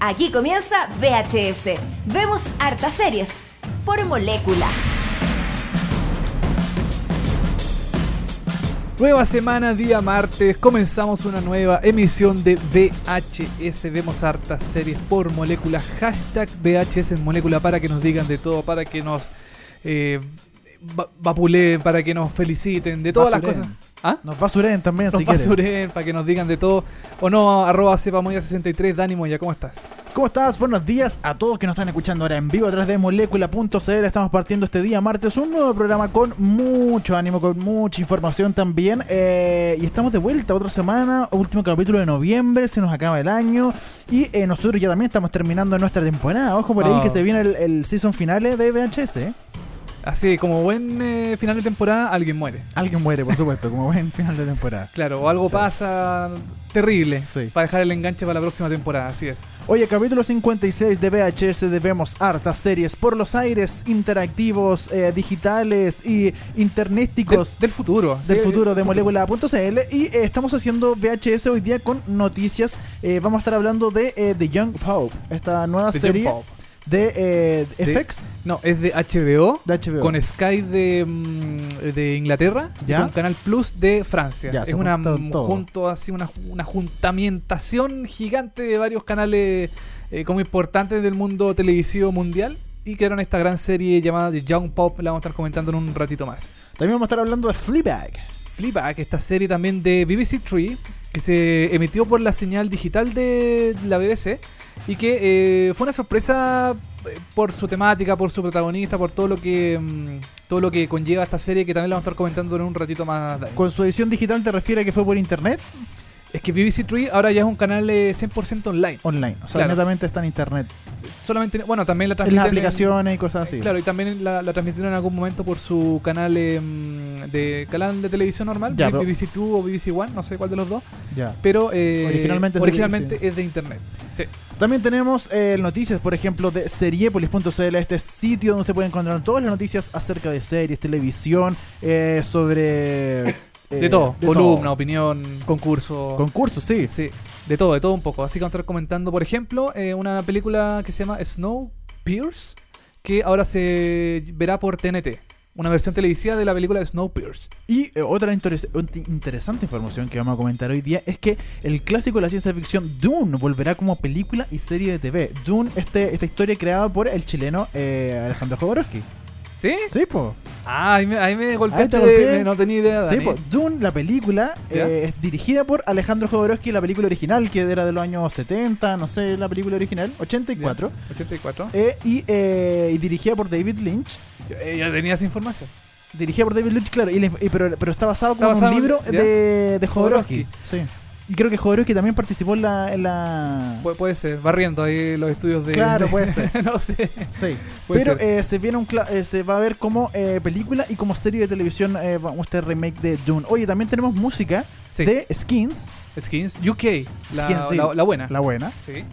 Aquí comienza VHS. Vemos hartas series por molécula. Nueva semana, día martes, comenzamos una nueva emisión de VHS. Vemos hartas series por molécula. Hashtag VHS en molécula para que nos digan de todo, para que nos eh, va- vapuleen, para que nos feliciten, de todas las cosas. ¿Ah? Nos basuren también, Nos si quieren. basuren, para que nos digan de todo. O no, arroba cepamoya63, Dani Moya, ¿cómo estás? ¿Cómo estás? Buenos días a todos que nos están escuchando ahora en vivo a través de molécula.cl. Estamos partiendo este día martes un nuevo programa con mucho ánimo, con mucha información también. Eh, y estamos de vuelta otra semana, último capítulo de noviembre, se nos acaba el año. Y eh, nosotros ya también estamos terminando nuestra temporada. Ojo por ahí Oh. que se viene el, el season finale de VHS. ¿eh? Así, como buen eh, final de temporada, alguien muere. Alguien muere, por supuesto, como buen final de temporada. Claro, o algo Sí. pasa terrible Sí. para dejar el enganche para la próxima temporada, así es. Oye, capítulo 56 de VHS debemos hartas series por los aires interactivos, eh, digitales y internéticos del futuro. del sí, futuro de molécula.cl y eh, estamos haciendo VHS hoy día con noticias. Eh, vamos a estar hablando de eh, The Young Pope, esta nueva serie De- FX No, es de HBO. de HBO. Con Sky de, mm, de Inglaterra y Ya. con Canal Plus de Francia. Ya, es una junto así una, una juntamientación gigante de varios canales eh, como importantes del mundo televisivo mundial y crearon esta gran serie llamada The Young Pop, la vamos a estar comentando en un ratito más. También vamos a estar hablando de Fleabag. Fleabag, esta serie también de BBC Three, que se emitió por la señal digital de la BBC y que eh, fue una sorpresa eh, por su temática, por su protagonista, por todo lo que mm, todo lo que conlleva esta serie que también la vamos a estar comentando en un ratito más. Con su edición digital te refiere a que fue por internet, Es que BBC Three ahora ya es un canal eh, 100% online. online. O sea, Claro. netamente está en internet. Solamente, bueno, también la las aplicaciones y cosas así. Claro, y también la, la transmitieron en algún momento por su canal eh, mm, de canal de televisión normal, Ya, BBC Two o BBC One, no sé cuál de los dos. Ya. pero eh, Originalmente es de originalmente es de internet. Sí. También tenemos eh, noticias, por ejemplo, de seriepolis.cl, este sitio donde usted puede encontrar todas las noticias acerca de series, televisión, eh, eh, de todo, de columna, todo. opinión, concurso. Concursos, sí. sí, de todo, de todo un poco. Así que vamos a estar comentando, por ejemplo, eh, una película que se llama Snowpiercer, que ahora se verá por TNT. Una versión televisiva de la película de Snowpiercer. Y eh, otra interes- int- interesante información que vamos a comentar hoy día es que el clásico de la ciencia ficción Dune volverá como película y serie de TV. Dune, este, esta historia creada por el chileno Alejandro Jodorowsky. ¿Sí? Sí, po. Ah, ahí me, ahí me golpeaste, te golpeé. no tenía idea. Sí, Dani. po. Dune, la película, ¿Ya? eh, es dirigida por Alejandro Jodorowsky, la película original, que era de los años 70, no sé, la película original, 84. Ya, 84. Eh, y, eh, y dirigida por David Lynch. Yo, eh, ya tenía esa información. Dirigida por David Lynch, claro, y y pero, pero está basado Está como en basado un en- libro ¿ya? de, de. Jodorowsky. Sí. Y creo que Jodorowsky también participó en la... En la... Pu- puede ser, barriendo ahí los estudios de. Claro, de- puede ser. no sé. Sí. Puede Pero ser. eh, se viene un eh, se va a ver como eh, película y como serie de televisión este remake de Dune. Oye, también tenemos música Sí. de Skins, Skins UK. La, Skins, sí. la, la buena. la buena, Sí.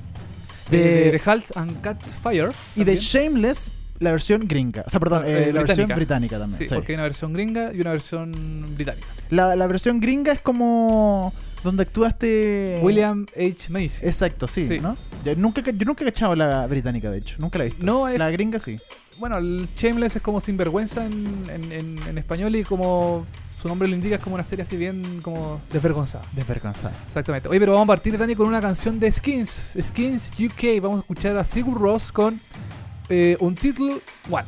De- De, and Cat's Fire. y de. Shameless, la versión gringa. O sea, perdón, Ah, eh, la versión británica. británica también. Sí, sí. porque hay una versión gringa y una versión británica. La, la versión gringa es como donde actuaste... William H. Macy. Exacto, sí, Sí. ¿no? Yo nunca, ca- yo nunca he cachado la británica, de hecho. Nunca la he visto. No, es- La gringa sí. Bueno, el Shameless es como sinvergüenza en, en, en, en español y como su nombre lo indica es como una serie así bien como desvergonzada. Desvergonzada. Exactamente. Oye, pero vamos a partir, Dani, con una canción de Skins. Skins UK. Vamos a escuchar a Sigur Ross con eh, un título One.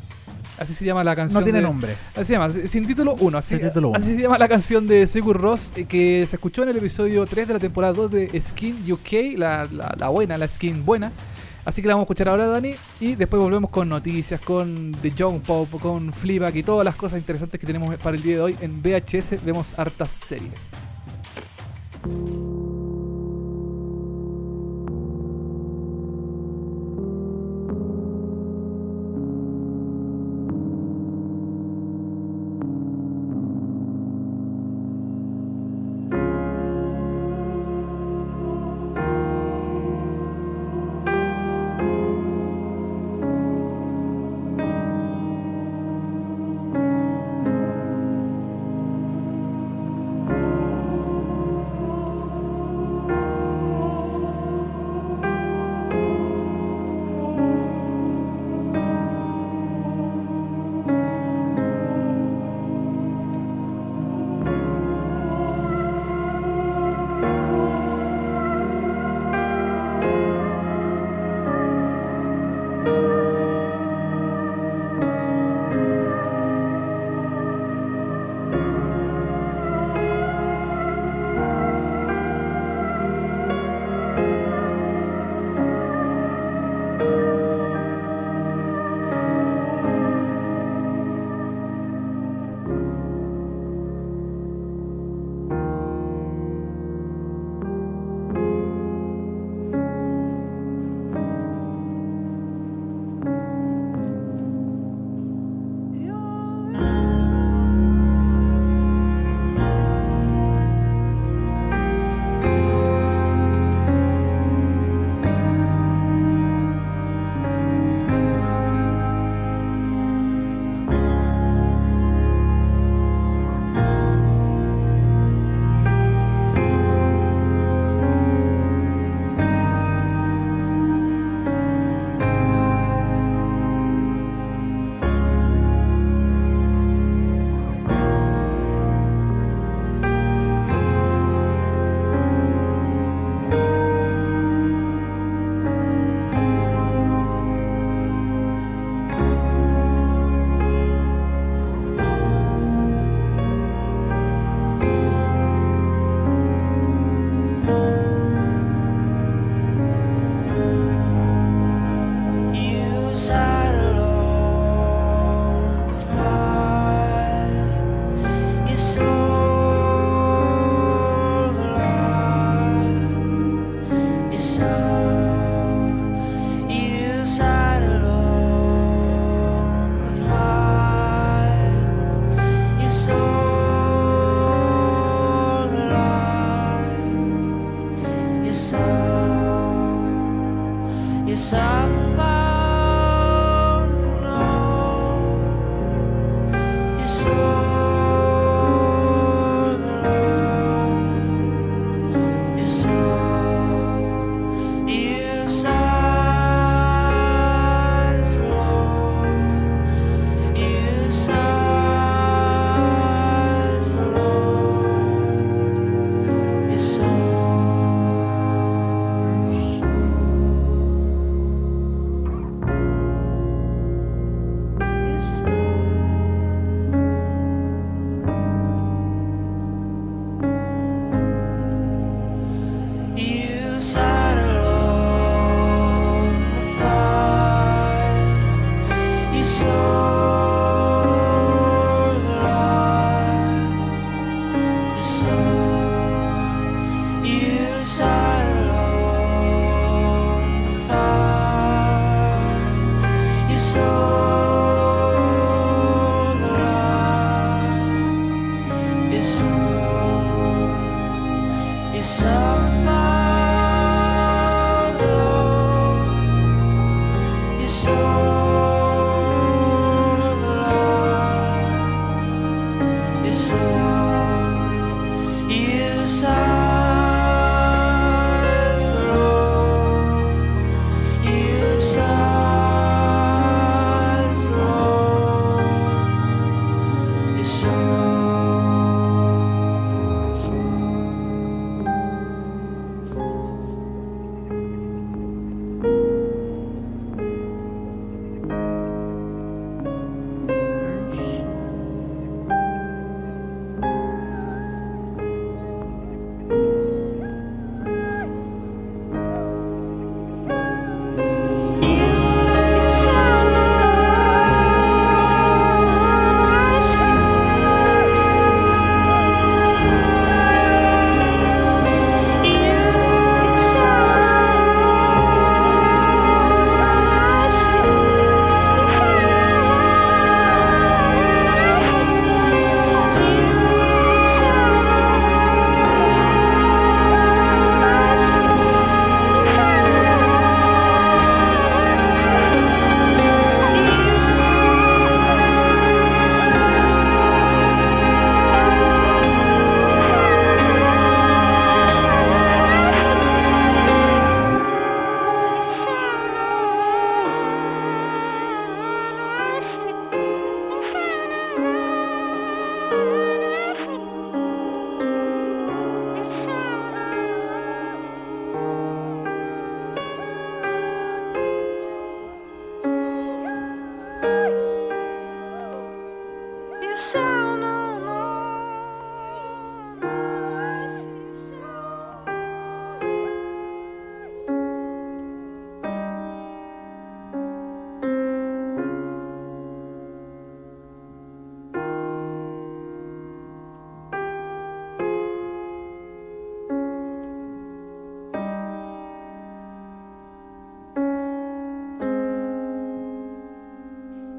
Así se llama la canción. No tiene de- nombre. Así se llama, sin título 1. Así, título uno. así se llama la canción de Sigur Ross eh, que se escuchó en el episodio 3 de la temporada 2 de Skin UK, la, la, la buena, la skin buena. Así que la vamos a escuchar ahora, Dani, y después volvemos con noticias, con The Young Pop, con Fleabag y todas las cosas interesantes que tenemos para el día de hoy. En VHS vemos hartas series.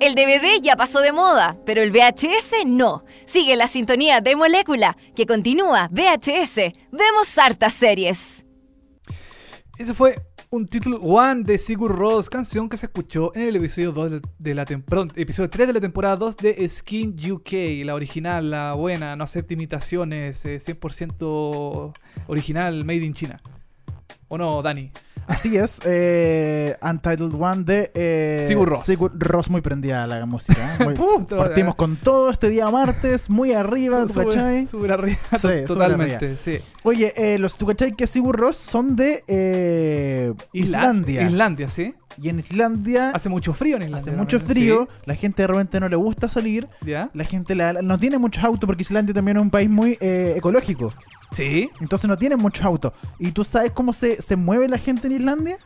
El DVD ya pasó de moda, pero el VHS no. Sigue la sintonía de Molécula, que continúa VHS. Vemos hartas series. Ese fue un título One de Sigur Rós, canción que se escuchó en el episodio 2 de, la tem- perdón, episodio 3 de la temporada 2 de Skin UK, la original, la buena, no acepta imitaciones, eh, 100% original, made in China. ¿O no, Dani? Así es, eh, Untitled One de eh, Sigur Rós. Sigur Rós, muy prendida la música. ¿eh? Muy- Puta, partimos con todo este día martes, muy arriba, ¿tú Súper- cachai? súper arriba, Sí, totalmente, sí. Oye, los ¿tú cachai que Sigur Rós son de Isla- Islandia. Islandia, sí. Y en Islandia Hace mucho frío en Islandia. hace mucho también, frío, la gente de repente no le gusta salir, la gente la- no tiene muchos autos porque Islandia también es un país muy ecológico. Sí. Entonces no tiene muchos autos. ¿Y tú sabes cómo se, se mueve la gente en Islandia?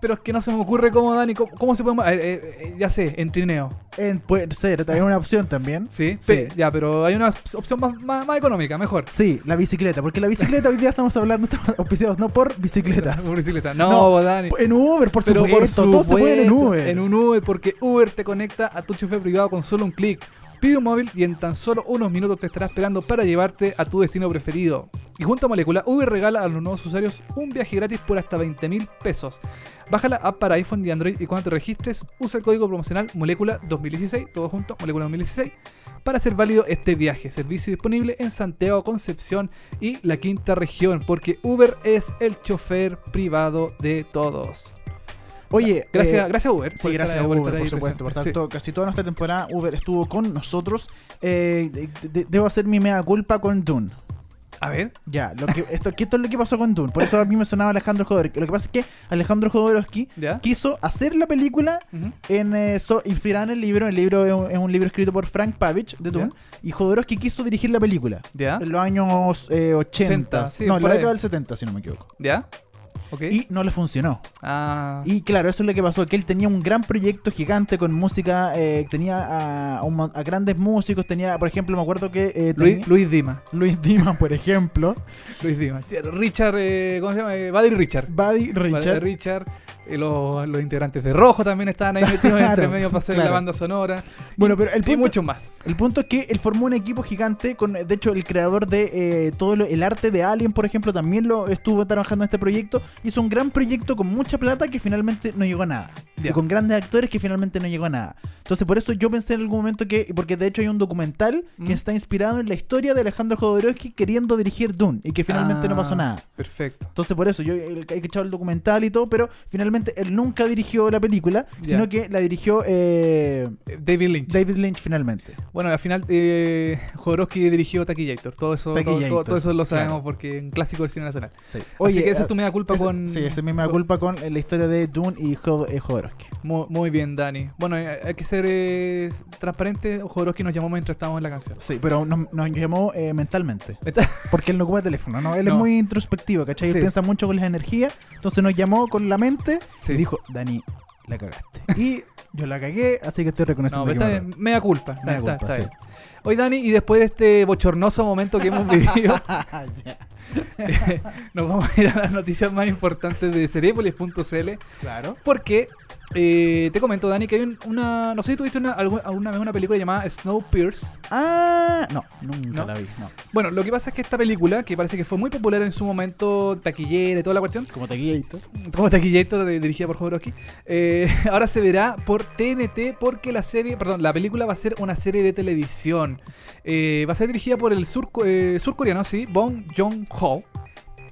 Pero es que no se me ocurre cómo, Dani, cómo, cómo se puede... eh, eh, eh, ya sé, en trineo. En- puede ser, también una opción también. Sí, Sí. Pe- ya, pero hay una op- opción más, más, más económica, mejor. Sí, la bicicleta, porque la bicicleta hoy día estamos hablando, estamos auspiciados no por bicicletas. Por bicicleta. No, No, Dani. En Uber, por pero supuesto, por todos se pueden en supuesto, Uber. En un Uber, porque Uber te conecta a tu chofer privado con solo un clic. Pide un móvil y en tan solo unos minutos te estará esperando para llevarte a tu destino preferido. Y junto a Molécula, Uber regala a los nuevos usuarios un viaje gratis por hasta 20 mil pesos. Baja la app para iPhone y Android y cuando te registres, usa el código promocional Molécula 2016, todo junto, Molécula 2016, para hacer válido este viaje. Servicio disponible en Santiago, Concepción y la quinta región, porque Uber es el chofer privado de todos. Oye, Gracias, eh, gracias Uber. Sí, gracias por Uber, por supuesto. Por tanto, casi toda nuestra temporada Uber estuvo con nosotros. Eh, de- de- debo hacer mi mea culpa con Dune. A ver, Ya, lo que, esto, que esto es lo que pasó con Dune. Por eso a mí me sonaba Alejandro Jodorowsky. Lo que pasa es que Alejandro Jodorowsky ¿ya? quiso hacer la película Ujú. en, eh, so- inspirada en el libro. El libro es un, es un libro escrito por Frank Pavich de Dune. Y Jodorowsky quiso dirigir la película. ¿Ya? En los años eh, 80. 80, sí, no, en la década del 70, si no me equivoco. ¿Ya? Ok. Y no le funcionó. Ah, Y claro, eso es lo que pasó, que él tenía un gran proyecto gigante con música, eh, tenía a, a un a grandes músicos, tenía, por ejemplo, me acuerdo que eh, Luis, tenía- Luis Dima. Luis Dima, por ejemplo, Luis Dima. Richard, eh, ¿cómo se llama? Eh, Buddy Richard. Buddy Buddy Richard, Richard. los, los integrantes de Rojo también estaban ahí metidos Claro, entre medio para hacer claro. la banda sonora. Bueno, pero el y punto- muchos más. El punto es que él formó un equipo gigante con, de hecho, el creador de eh, todo lo- el arte de Alien, por ejemplo, también lo estuvo trabajando en este proyecto. Hizo un gran proyecto con mucha plata que finalmente no llegó a nada. Y con grandes actores que finalmente no llegó a nada. Entonces, por eso yo pensé en algún momento que, porque de hecho hay un documental Mm. que está inspirado en la historia de Alejandro Jodorowsky queriendo dirigir Dune y que finalmente no pasó Ah, nada. Perfecto. Entonces por eso yo que echar el documental y todo, pero finalmente él nunca dirigió la película, sino que la dirigió eh, David Lynch. David Lynch finalmente. Bueno, al final eh, Jodorowsky dirigió Taquillator. Todo eso, todo, todo- eso lo sabemos claro. porque es un clásico del cine nacional. Sí. Así que esa eh, es tu media culpa esa- con. Sí, esa es mi mea con- culpa con eh, la historia de Dune y eh, Jodorowsky. Muy, muy bien, Dani. Bueno, eh, hay que ser eh, transparente. Jodorowsky nos llamó mientras estábamos en la canción. Sí, pero nos, nos llamó eh, mentalmente. Está- Porque él no ocupa teléfono, ¿no? Él es muy introspectivo, ¿cachai? Él Sí. piensa mucho con las energías. Entonces nos llamó con la mente Sí. y dijo, Dani, la cagaste. y yo la cagué, así que estoy reconociendo No, pero que está me bien, media culpa. Está, Mea está- culpa, está sí. bien. Hoy, Dani, y después de este bochornoso momento que hemos vivido, nos vamos a ir a las noticias más importantes de Cerepolis.cl. claro. Porque eh, te comento, Dani, que hay un- una. No sé si tuviste una, algu- alguna vez una película llamada Snowpiercer. Ah, no, nunca ¿No? la vi, no. Bueno, lo que pasa es que esta película, que parece que fue muy popular en su momento, taquillera y toda la cuestión, Como taquillator. como taquillator dirigida por Jodorowsky, eh, ahora se verá por TNT porque la serie, perdón, la película va a ser una serie de televisión. Eh, va a ser dirigida por el surco- eh, surcoreano, sí, Bong Joon-ho,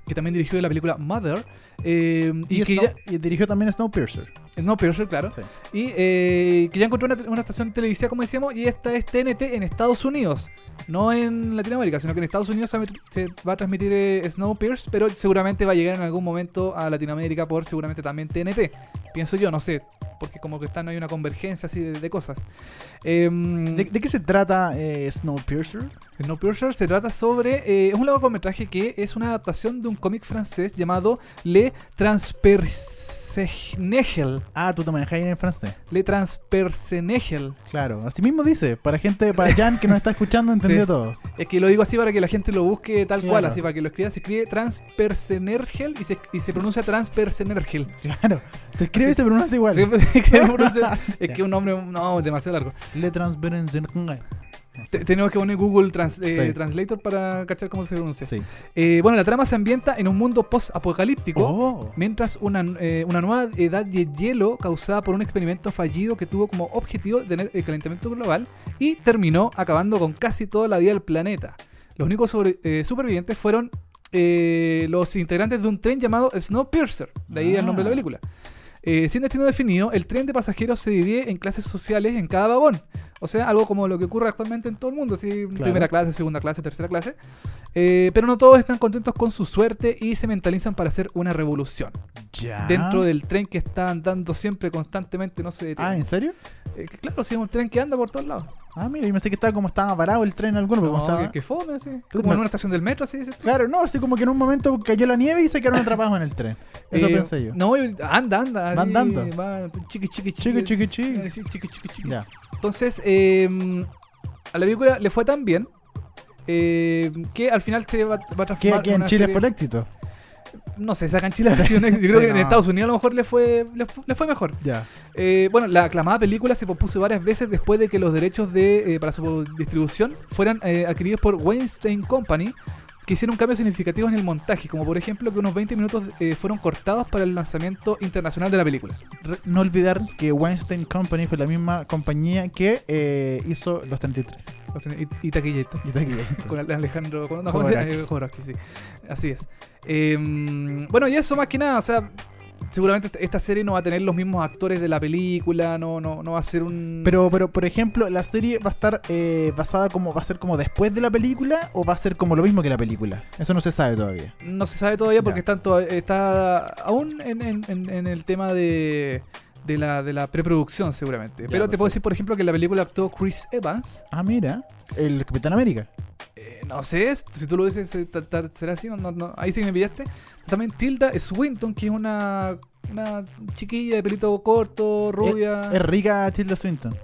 que también dirigió la película Mother. y, Y, que Snow- ya, y dirigió también Snowpiercer. Snowpiercer, claro. Sí. Y eh, que ya encontró una, una estación televisiva, como decíamos, y esta es TNT en Estados Unidos. No en Latinoamérica, sino que en Estados Unidos se va a met- se va a transmitir eh, Snowpiercer, pero seguramente va a llegar en algún momento a Latinoamérica por seguramente también TNT. Pienso yo, no sé, porque como que están hay una convergencia así de, de cosas. Em, ¿De, de qué se trata eh, Snowpiercer? Snowpiercer se trata sobre. eh, es un largometraje que es una adaptación de un cómic francés llamado Le Transpersonnage. Ah, tú te manejas ahí en francés. Le Transpersonnage. Claro, así mismo dice. Para gente, para Jan que nos está escuchando, entendió Sí. todo. Es que lo digo así para que la gente lo busque tal cual, así para que lo escriba. Se escribe Transpersenergel y se, y se pronuncia Transpersenergel. Claro, se escribe y se pronuncia igual. Sí, es que pronuncia- es que un nombre, no, demasiado largo. Le transparencia. Te- tenemos que poner Google Trans- eh, Sí. Translator para cachar cómo se pronuncia. Sí. Eh, bueno, la trama se ambienta en un mundo post-apocalíptico. Oh. Mientras una, eh, una nueva edad de hielo causada por un experimento fallido que tuvo como objetivo tener el calentamiento global y terminó acabando con casi toda la vida del planeta. Los únicos sobre- eh, supervivientes fueron los integrantes de un tren llamado Snowpiercer, de ahí el nombre de la Ah. película. Eh, sin destino definido, el tren de pasajeros se divide en clases sociales en cada vagón. O sea, algo como lo que ocurre actualmente en todo el mundo, así, primera clase, segunda clase, tercera clase. Eh, pero no todos están contentos con su suerte y se mentalizan para hacer una revolución. Ya. Dentro del tren que está andando siempre, constantemente, no se detiene. Ah, ¿en serio? Eh, claro, sí, es un tren que anda por todos lados. Ah, mira, yo pensé que estaba como estaba parado el tren alguno, No, como estaba... que, fome, así. Como en una estación del metro, así. tú. Claro, no, así como que en un momento cayó la nieve y se quedaron atrapados en el tren. Eso Eh, pensé yo. No, anda, anda. Va andando. Va chiqui, chiqui, Chiqui, chiqui, chiqui. Sí, chiqui, chiqui, chiqui. Ya. Entonces, eh, a la película le fue tan bien eh, que al final se va, va a Que transformar aquí en Chile serie- fue el éxito. No sé, ha sido un éxito. Yo creo Sí, que en. Estados Unidos a lo mejor le fue, le fu- le fue mejor. Ya. Eh, bueno, la aclamada película se pospuso varias veces después de que los derechos de, eh, para su distribución fueran eh, adquiridos por Weinstein Company, que hicieron cambios significativos en el montaje, como por ejemplo que unos 20 minutos eh, fueron cortados para el lanzamiento internacional de la película. Re- No olvidar que Weinstein Company fue la misma compañía que eh, hizo Los 33. Y, y taquillito. Y aquí. Con Ale- Alejandro no. Jodorowsky. Jodorowsky, sí. Así es. Eh, bueno, y eso más que nada, o sea, seguramente esta- serie no va a tener los mismos actores de la película, no, no, no va a ser un... Pero, pero, por ejemplo, ¿la serie va a estar eh, basada como, va a ser como después de la película o va a ser como lo mismo que la película? Eso no se sabe todavía. No se sabe todavía porque están to- está aún en, en- en- en el tema de, de la, de la preproducción seguramente. Pero te puedo decir, por ejemplo, que en la película actuó Chris Evans. Ah, mira, el Capitán América. Eh, no sé, si tú lo dices, ¿será así? No, no, no. Ahí sí me pillaste. También Tilda Swinton, que es una, una chiquilla de pelito corto, rubia. Es rica Tilda Swinton.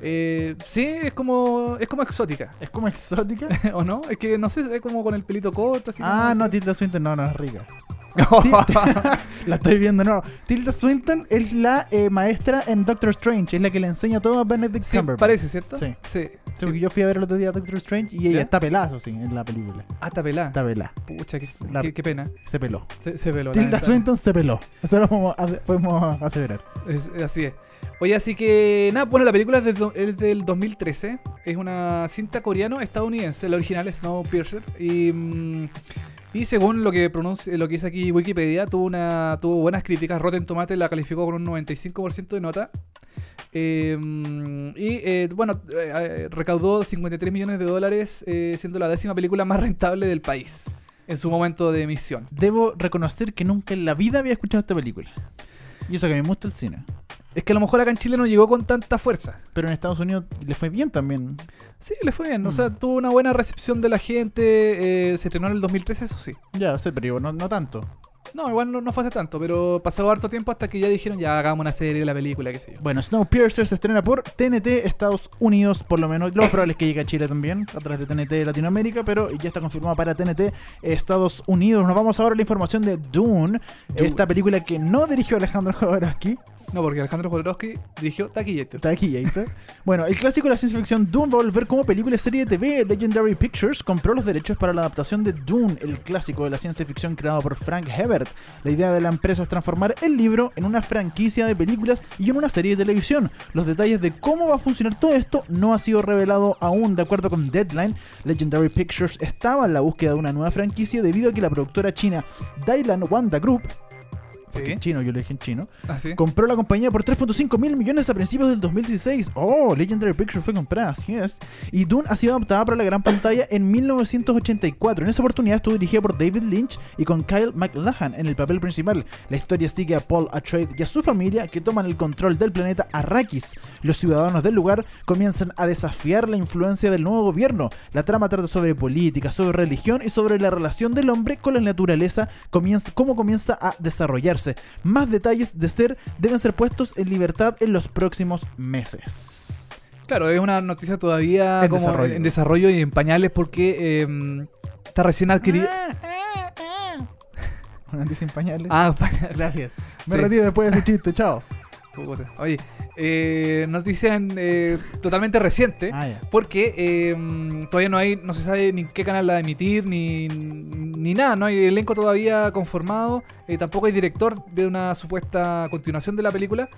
Eh, sí, es como, es como exótica. Es como exótica. ¿O no? Es que no sé, es como con el pelito corto. Así ah, no. Tilda Swinton no, no es rica. La estoy viendo, no. Tilda Swinton es la eh, maestra en Doctor Strange, es la que le enseña todo a Benedict Sí, Cumberbatch. parece, ¿cierto? Sí. Sí. Sí, sí. porque yo fui a ver el otro día a Doctor Strange y ella ¿Ya? está pelada, sí, en la película. Ah, está pelada. Está pelada. Pucha, qué, La- qué- qué pena. Se peló. Se, se peló. Tilda. Swinton se peló. Eso lo podemos, podemos aseverar. Es- así es. Oye, así que nada, bueno, la película es, del do- es del 2013. Es una cinta coreano-estadounidense. La original es Snowpiercer. Y, mm, y según lo que pronuncia, lo que dice aquí Wikipedia, tuvo una tuvo buenas críticas. Rotten Tomatoes la calificó con un 95% de nota. Eh, y eh, bueno, eh, recaudó 53 millones de dólares, siendo la décima película más rentable del país en su momento de emisión. Debo reconocer que nunca en la vida había escuchado esta película. Y eso que me gusta el cine. Es que a lo mejor acá en Chile no llegó con tanta fuerza. Pero en Estados Unidos le fue bien también. Sí, le fue bien. O Mm. sea, tuvo una buena recepción de la gente. eh, se estrenó en el 2013, eso sí. Ya, sé, pero no, no tanto. No, igual no, no fue hace tanto, pero pasó harto tiempo hasta que ya dijeron, ya hagamos una serie de la película, qué sé yo. Bueno, Snowpiercer se estrena por TNT Estados Unidos, por lo menos. Lo probable es que llegue a Chile también, a través de TNT Latinoamérica, pero ya está confirmada para TNT Estados Unidos. Nos vamos ahora a la información de Dune, Dune. esta película que no dirigió Alejandro Jodorowsky. No, porque Alejandro Jodorowsky dirigió Taquillator. Está. Bueno, el clásico de la ciencia ficción Dune va a volver como película y serie de TV. Legendary Pictures compró los derechos para la adaptación de Dune, el clásico de la ciencia ficción creado por Frank Herbert. La idea de la empresa es transformar el libro en una franquicia de películas y en una serie de televisión. Los detalles de cómo va a funcionar todo esto no ha sido revelado aún. De acuerdo con Deadline, Legendary Pictures estaba en la búsqueda de una nueva franquicia debido a que la productora china Dailan Wanda Group, porque en chino, yo lo dije en chino, Así. Compró la compañía por 3.5 mil millones a principios del 2016. Oh, Legendary Pictures fue comprada, así es. Y Dune ha sido adaptada para la gran pantalla en 1984. En esa oportunidad estuvo dirigida por David Lynch y con Kyle MacLachlan en el papel principal. La historia sigue a Paul Atreides y a su familia que toman el control del planeta Arrakis. Los ciudadanos del lugar comienzan a desafiar la influencia del nuevo gobierno. La trama trata sobre política, sobre religión y sobre la relación del hombre con la naturaleza, comienza, cómo comienza a desarrollarse. Más detalles de ser deben ser puestos en libertad en los próximos meses. Claro, es una noticia todavía En como desarrollo. en desarrollo y en pañales porque eh, está recién adquirida. Una noticia en pañales. Ah, pañales. Gracias. Me Sí. retiro después de ese chiste, chao. Puta. Oye, eh, noticia en, eh, totalmente reciente. Ah. Porque eh, todavía no hay, no se sabe ni qué canal la va a emitir, ni, ni nada, no hay elenco todavía conformado, eh, tampoco hay director de una supuesta continuación de la película.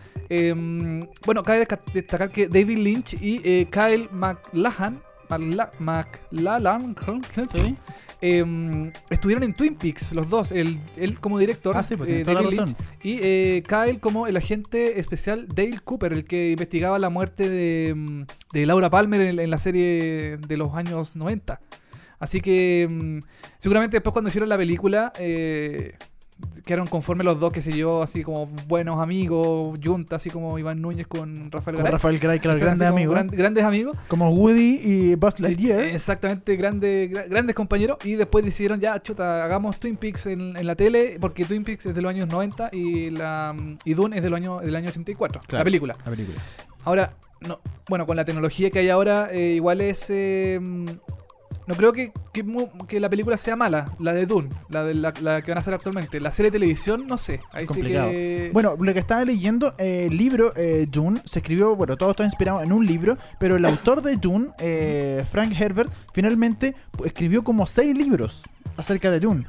Bueno, cabe destacar que David Lynch y Kyle MacLachlan, MacLachlan, ¿Sí? eh, estuvieron en Twin Peaks, los dos, él, él como director, Ah, sí, pues eh, David. Lynch, y eh, Kyle como el agente especial Dale Cooper, el que investigaba la muerte de, de Laura Palmer en, en la serie de los años 90. Así que mm, seguramente después cuando hicieron la película eh, quedaron conformes los dos, qué sé yo, así como buenos amigos, junta, así como Iván Núñez con Rafael Garay. Rafael Cray, claro, grandes amigos. gran- grandes amigos. Como Woody y Buzz Lightyear. Exactamente, grande, gra- grandes compañeros. Y después decidieron, ya, chuta, hagamos Twin Peaks en, en la tele, porque Twin Peaks es de los años 90 y, la, y Dune es del año, del año 84, Claro. la película. La película. Ahora, no, bueno, con la tecnología que hay ahora, eh, igual es... eh, no creo que, que, que la película sea mala, la de Dune, la, de la, la que van a hacer actualmente. La serie de televisión, no sé. Ahí Complicado. sí que. Bueno, lo que estaba leyendo, eh, el libro eh, Dune se escribió, bueno, todo está inspirado en un libro, pero el autor de Dune, eh, Frank Herbert, finalmente escribió como seis libros acerca de Dune.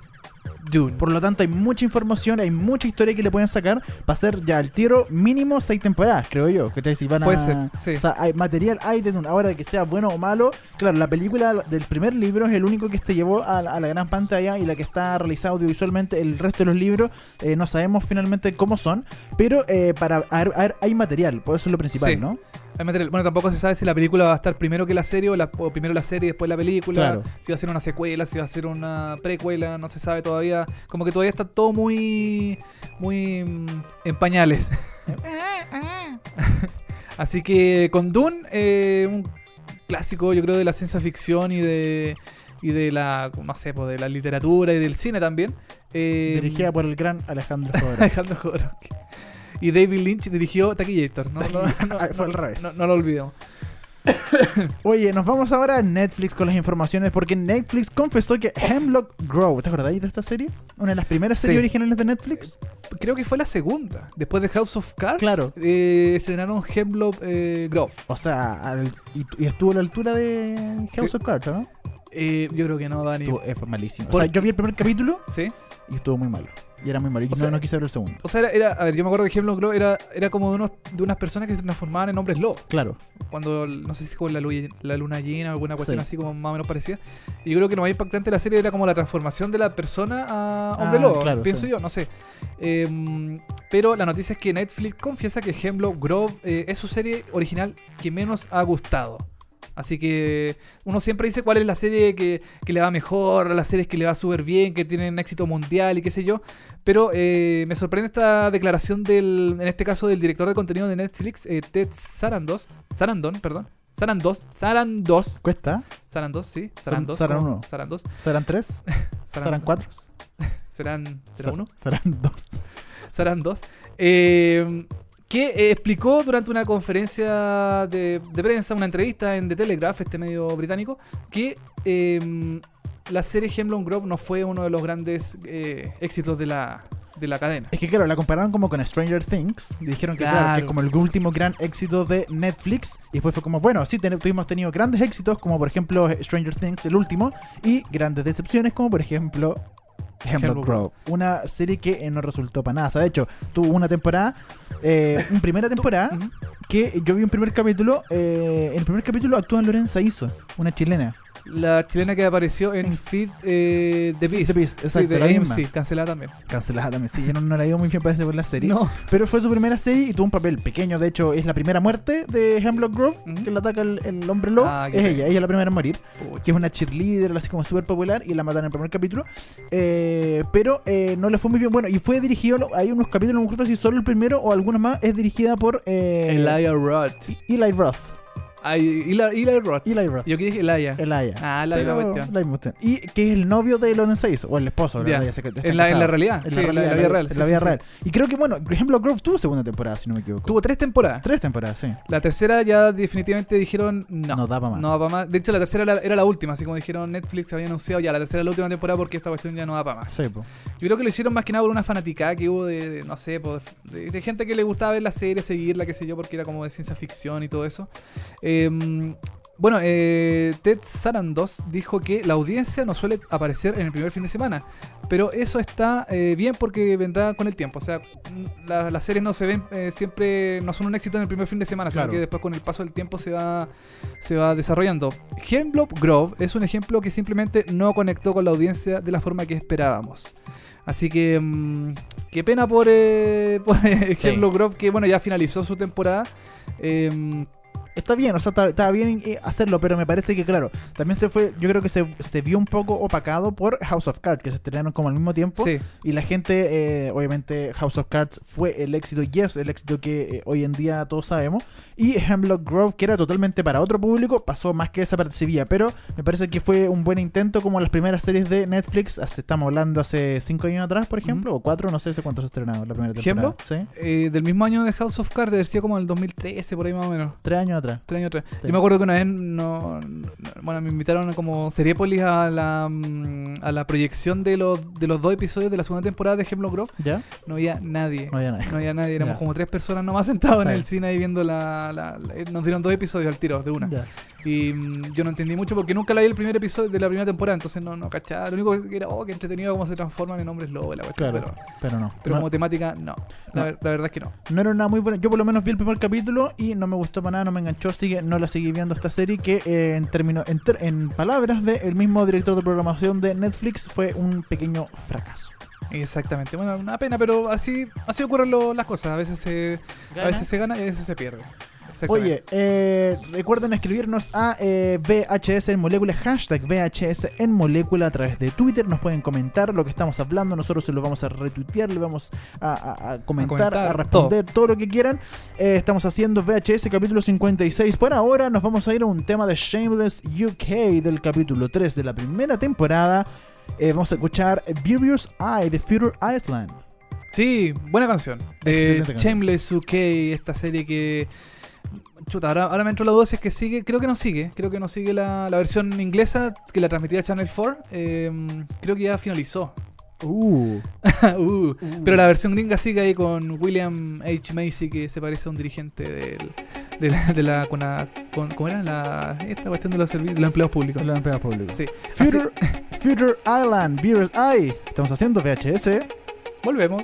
Dune. Por lo tanto, hay mucha información, hay mucha historia que le pueden sacar para hacer ya el tiro mínimo seis temporadas, creo yo. ¿cachai? Si van a- Puede ser, sí. O sea, hay material hay de Dune. Ahora que sea bueno o malo, claro, la película del primer libro es el único que se llevó a, la- a la gran pantalla y la que está realizada audiovisualmente. El resto de los libros eh, no sabemos finalmente cómo son, pero eh, para a ver- a ver, hay material, por eso es lo principal, Sí. ¿no? Hay material. Bueno, tampoco se sabe si la película va a estar primero que la serie o, la- o primero la serie y después la película. Claro. Si va a ser una secuela, si va a ser una precuela, no se sabe todavía. Como que todavía está todo muy. muy. mm, en pañales. Así que con Dune, eh, un clásico, yo creo, de la ciencia ficción y de. y de la. no sé, pues, de la literatura y del cine también. Eh, Dirigida por el gran Alejandro Jodorowsky. Alejandro Jodorowsky. Y David Lynch dirigió Taquillator. No, no, no, Ah, fue al revés. No lo olvidemos. Oye, nos vamos ahora a Netflix con las informaciones porque Netflix confesó que Hemlock Grove, ¿te acordáis de esta serie? Una de las primeras series Sí. originales de Netflix. Creo que fue la segunda. Después de House of Cards, Claro. eh, estrenaron Hemlock eh, Grove. O sea, al- y, y estuvo a la altura de House of Cards, ¿no? Eh, yo creo que no, Dani. Estuvo, eh, fue malísimo. O Por- sea, yo vi el primer capítulo ¿Sí? y estuvo muy malo. Y era muy malo. Y O no, sea- no quise ver el segundo. O sea, era, era- a ver, yo me acuerdo que Hemlock Grove era, era como de, unos, de unas personas que se transformaban en hombres lobo. Claro. Cuando, no sé si con la, lu- la luna llena o alguna cuestión Sí. así como más o menos parecida. Y yo creo que lo más impactante de la serie era como la transformación de la persona a hombre Ah, lobo. claro, pienso sí. yo, no sé. Em, pero la noticia es que Netflix confiesa que Hemlock Grove eh, es su serie original que menos ha gustado. Así que uno siempre dice cuál es la serie que, que le va mejor, las series que le va súper bien, que tienen éxito mundial y qué sé yo. Pero eh, me sorprende esta declaración del, en este caso, del director de contenido de Netflix, eh, Ted Sarandos, Sarandon, perdón. Sarandos, Sarandos, ¿Cuesta? Sarandos, sí, Sarandos. Saran ¿cómo? uno. Sarandos, ¿Serán tres? ¿Serán cuatro? Serán, ¿será Ser- uno? Serán dos. serán dos, eh, que eh, explicó durante una conferencia de, de prensa, una entrevista en The Telegraph, este medio británico, que eh, la serie Hemlock Grove no fue uno de los grandes eh, éxitos de la, de la cadena. Es que claro, la compararon como con Stranger Things. Dijeron que, claro, Claro. que es como el último gran éxito de Netflix. Y después fue como, bueno, sí, ten- tuvimos tenido grandes éxitos, como por ejemplo Stranger Things, el último. Y grandes decepciones, como por ejemplo Hemlock Grove. Una serie que eh, no resultó para nada. O sea, de hecho, tuvo una temporada, eh, una primera temporada, que yo vi un primer capítulo. eh, en el primer capítulo actúa Lorenza Iso, una chilena. La chilena que apareció en Feed eh, The Beast. The Beast, Sí, de la misma. AMC, cancelada también. Cancelada también. Sí, yo no, no la he ido muy bien parece por la serie. No. Pero fue su primera serie y tuvo un papel pequeño. De hecho, es la primera muerte de Hemlock Grove, que le ataca el, el hombre lobo. Ah, es ella, ella es la primera en morir. Que es una cheerleader, así como súper popular, y la matan en el primer capítulo. Eh, pero eh, no le fue muy bien. Bueno, y fue dirigido, hay unos capítulos, no me acuerdo si solo el primero o algunos más, es dirigida por eh, Elijah Roth. Eli Roth. Ay, Eli, Eli Roth. Eli Roth. Yo que dije Elijah. Elijah. Ah, la misma cuestión. la misma cuestión. Y que es el novio de Lorenza Iso, o el esposo, En la- en la realidad, En sí, la realidad, en la vida real, En sí, la vida sí. real. Y creo que, bueno, Hemlock Grove tuvo segunda temporada, si no me equivoco. Tuvo tres temporadas. Tres temporadas, sí. La tercera ya definitivamente dijeron no. No da pa' más. No da pa' más. De hecho, la tercera era, era la última, así como dijeron Netflix, había anunciado ya la tercera la última temporada porque esta cuestión ya no da para más. Sí, po. Yo creo que lo hicieron más que nada por una fanaticada que hubo de, de, no sé, po, de, de gente que le gustaba ver la serie, seguirla, qué sé yo, porque era como de ciencia ficción y todo eso. Eh, bueno, eh, Ted Sarandos dijo que la audiencia no suele aparecer en el primer fin de semana, pero eso está eh, bien porque vendrá con el tiempo. O sea, la- las series no se ven eh, siempre, no son un éxito en el primer fin de semana, Claro. sino que después con el paso del tiempo se va, se va desarrollando. Hemlock Grove es un ejemplo que simplemente no conectó con la audiencia de la forma que esperábamos. Así que, mm, qué pena por, por Sí. Hemlock Grove, que bueno, ya finalizó su temporada. Em, Está bien, o sea, está, está bien eh, hacerlo, pero me parece que, claro, también se fue, yo creo que se, se vio un poco opacado por House of Cards, que se estrenaron como al mismo tiempo. sí, Y la gente, eh, obviamente, House of Cards fue el éxito, y es el éxito que eh, hoy en día todos sabemos. Y Hemlock Grove, que era totalmente para otro público, pasó más que desapercibida. Pero me parece que fue un buen intento, como las primeras series de Netflix. hace- estamos hablando hace cinco años atrás, por ejemplo, o cuatro, no sé hace cuánto se estrenado la primera temporada. ¿Hemlock? Sí, eh, del mismo año de House of Cards, decía como en el 2013, por ahí más o menos. tres años años atrás. Tres años atrás. Sí. Yo me acuerdo que una vez no, no- bueno, me invitaron como Seriepolis a la, mm, a la proyección de los, de los dos episodios de la segunda temporada de Hemlock Grove. ¿Ya? No había nadie. No había nadie. No había nadie. Éramos Ya. como tres personas nomás sentados en el cine ahí viendo la, la- la- eh, Nos dieron dos episodios al tiro, de una. Ya. Y mm, yo no entendí mucho porque nunca la vi el primer episodio de la primera temporada, entonces no, no cachaba. Lo único que era, oh, que entretenido cómo se transforman en hombres lobo, la cuestión, Claro, pero, pero no. pero no, como temática, no. La, verdad es que no. no era una muy buena. Yo por lo menos vi el primer capítulo y no me gustó para nada, no me enganchó, así que no la seguí viendo esta serie que eh, en términos, en, ter- en palabras del mismo director de programación de Netflix fue un pequeño fracaso. Exactamente. Bueno, una pena, pero así, así ocurren lo- las cosas. A veces se, a veces se gana y a veces se pierde. Oye, eh, recuerden escribirnos a eh, VHS en molécula, hashtag VHS en molécula a través de Twitter. Nos pueden comentar lo que estamos hablando. Nosotros se lo vamos a retuitear, le vamos a, a- a comentar, a, comentar, responder todo. lo que quieran. Eh, estamos haciendo VHS capítulo 56. Por ahora nos vamos a ir a un tema de Shameless UK del capítulo 3 de la primera temporada. Eh, vamos a escuchar Furious Eye de Future Island. Sí, buena canción. De Excelente canción. Shameless UK, esta serie que. Chuta, ahora, ahora me entró la duda si es que sigue. Creo que no sigue. Creo que no sigue la, la versión inglesa que la transmitía Channel 4. eh, creo que ya finalizó. Uh, Uh, Pero la versión gringa sigue ahí con William H. Macy, que se parece a un dirigente del, de la. De la con la- con- ¿Cómo era? La, esta cuestión de los, servi- de los empleados públicos. la empleada pública. Sí. Future, Future Island, Furious Eye. Estamos haciendo VHS. Volvemos.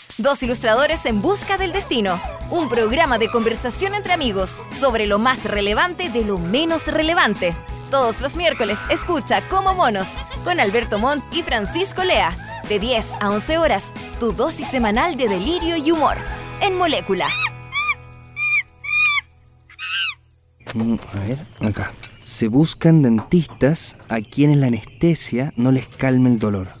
dos ilustradores en busca del destino. Un programa de conversación entre amigos sobre lo más relevante de lo menos relevante. Todos los miércoles escucha Como Monos con Alberto Montt y Francisco Lea. De 10 a 11 horas, tu dosis semanal de delirio y humor. En Molécula. Mm, A ver, acá. Se buscan dentistas a quienes la anestesia no les calme el dolor.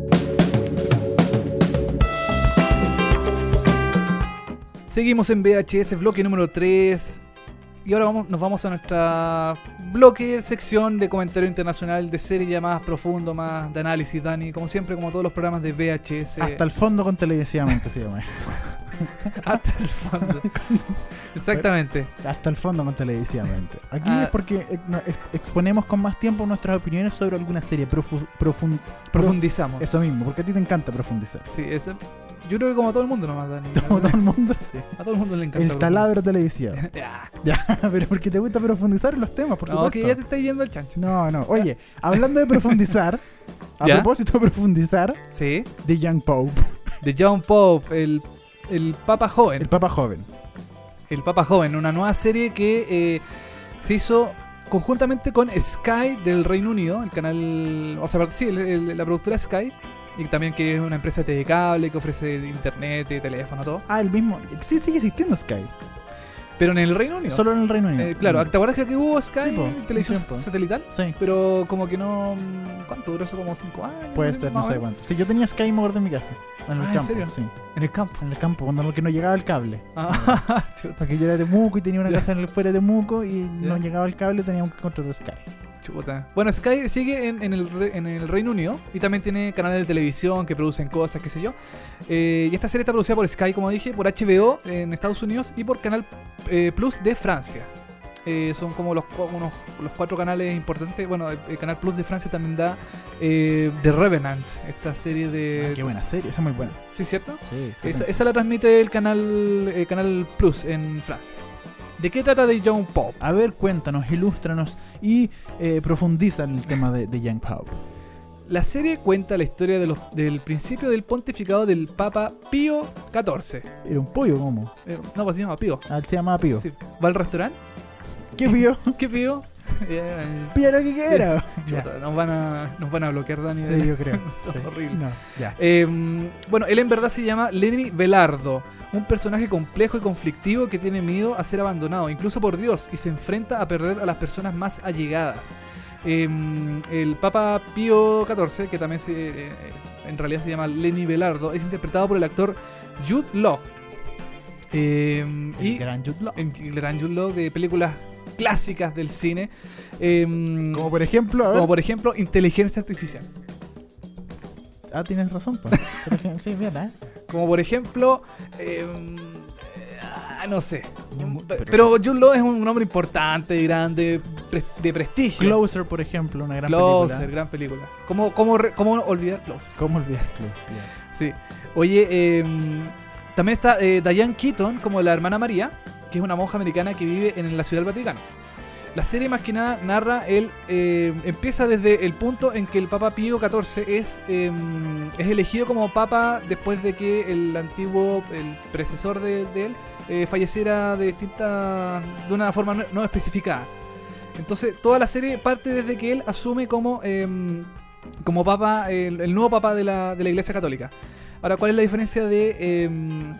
Seguimos en VHS, bloque número 3. Y ahora vamos, nos vamos a nuestra bloque, sección de comentario internacional de serie ya más profundo, más de análisis, Dani. Como siempre, como todos los programas de VHS. Hasta el fondo con televisivamente se llama. hasta el fondo. Exactamente. Hasta el fondo con televisivamente. Aquí Ah. es porque eh, exponemos con más tiempo nuestras opiniones sobre alguna serie. Profu- profun- Profundizamos. Eso mismo, porque a ti te encanta profundizar. Sí, es- yo creo que como a todo el mundo nomás, Dani. Como todo el mundo, sí. A todo el mundo le encanta. El taladro televisivo. Ya. ya, pero porque te gusta profundizar en los temas, por No, supuesto. que ya te está yendo el chancho. No, no. Oye, hablando de profundizar, a ¿Ya? propósito de profundizar, Sí. de Young Pope, De John Pope, el, el Papa Joven. el Papa Joven. El Papa Joven, una nueva serie que eh, se hizo conjuntamente con Sky del Reino Unido, el canal, o sea, sí, el- el- la productora Sky, y también que es una empresa de cable que ofrece internet, teléfono, todo. Ah, el mismo. Sí, sigue existiendo Sky. Pero en el Reino Unido. Solo en el Reino Unido. Eh, claro, ¿te acuerdas que hubo Sky Sí, po, en televisión un satelital? Sí, Pero como que no... mm, ¿Cuánto duró eso? Como 5 años. puede ser, no sé cuánto. Sí, yo tenía Sky, me acuerdo en mi casa. En el Ah, ¿en campo. serio? Sí, En el campo. en el campo, cuando que no llegaba el cable. Ah, Porque yo era de Temuco y tenía una casa en el fuera de Temuco y no llegaba el cable y teníamos que contratar Sky. Chuta. Bueno, Sky sigue en, en el, re- en el Reino Unido y también tiene canales de televisión que producen cosas, qué sé yo. Eh, y esta serie está producida por Sky, como dije, por HBO en Estados Unidos y por Canal eh, Plus de Francia. Eh, son como los, unos- los cuatro canales importantes. Bueno, el, el Canal Plus de Francia también da eh, The Revenant, esta serie de... Ah, qué buena serie, esa es muy buena. ¿Sí, cierto? Sí, sí. Esa, esa la transmite el canal, el canal Plus en Francia. ¿De qué trata de John Pope? A ver, cuéntanos, ilústranos y eh, profundiza en el tema de, de Young Pope. La serie cuenta la historia de los- del principio del pontificado del Papa Pío XIV. Era un pollo, ¿cómo? Eh, no, pues se llama Pío. Ah, él se llamaba Pío. Sí. ¿Va al restaurante? ¿Qué Pío? ¿Qué Pío? Pío lo que quiera. chuta, nos, van a, nos van a bloquear, Dani. Sí, yo creo. Sí. Horrible. No, ya. Eh, bueno, él en verdad se llama Lenny Velardo, un personaje complejo y conflictivo que tiene miedo a ser abandonado, incluso por Dios, y se enfrenta a perder a las personas más allegadas. Eh, el Papa Pío XIV, que también se, eh, eh, en realidad se llama Lenny Velardo, es interpretado por el actor Jude Law. Eh, El y gran Jude Law. el gran Jude Law de películas clásicas del cine. Eh, Como por ejemplo, a ver. como por ejemplo Inteligencia Artificial. Ah, tienes razón, sí, ¿eh? Como por ejemplo, eh, ah, no sé. Pero- Pero, Jude Law es un hombre importante, grande, pre- de prestigio. Closer, por ejemplo, una gran Closer, película. gran película. ¿Cómo, cómo, cómo olvidar Closer? ¿Cómo olvidar Closer? Sí. Oye, eh, también está eh, Diane Keaton como la hermana María, que es una monja americana que vive en la Ciudad del Vaticano. La serie más que nada narra el eh, empieza desde el punto en que el Papa Pío XIV es eh, es elegido como Papa después de que el antiguo el predecesor de, él eh, falleciera de distinta de una forma no, no especificada. Entonces toda la serie parte desde que él asume como em, como Papa el, el nuevo Papa de la, de la Iglesia Católica. Ahora, ¿cuál es la diferencia de em,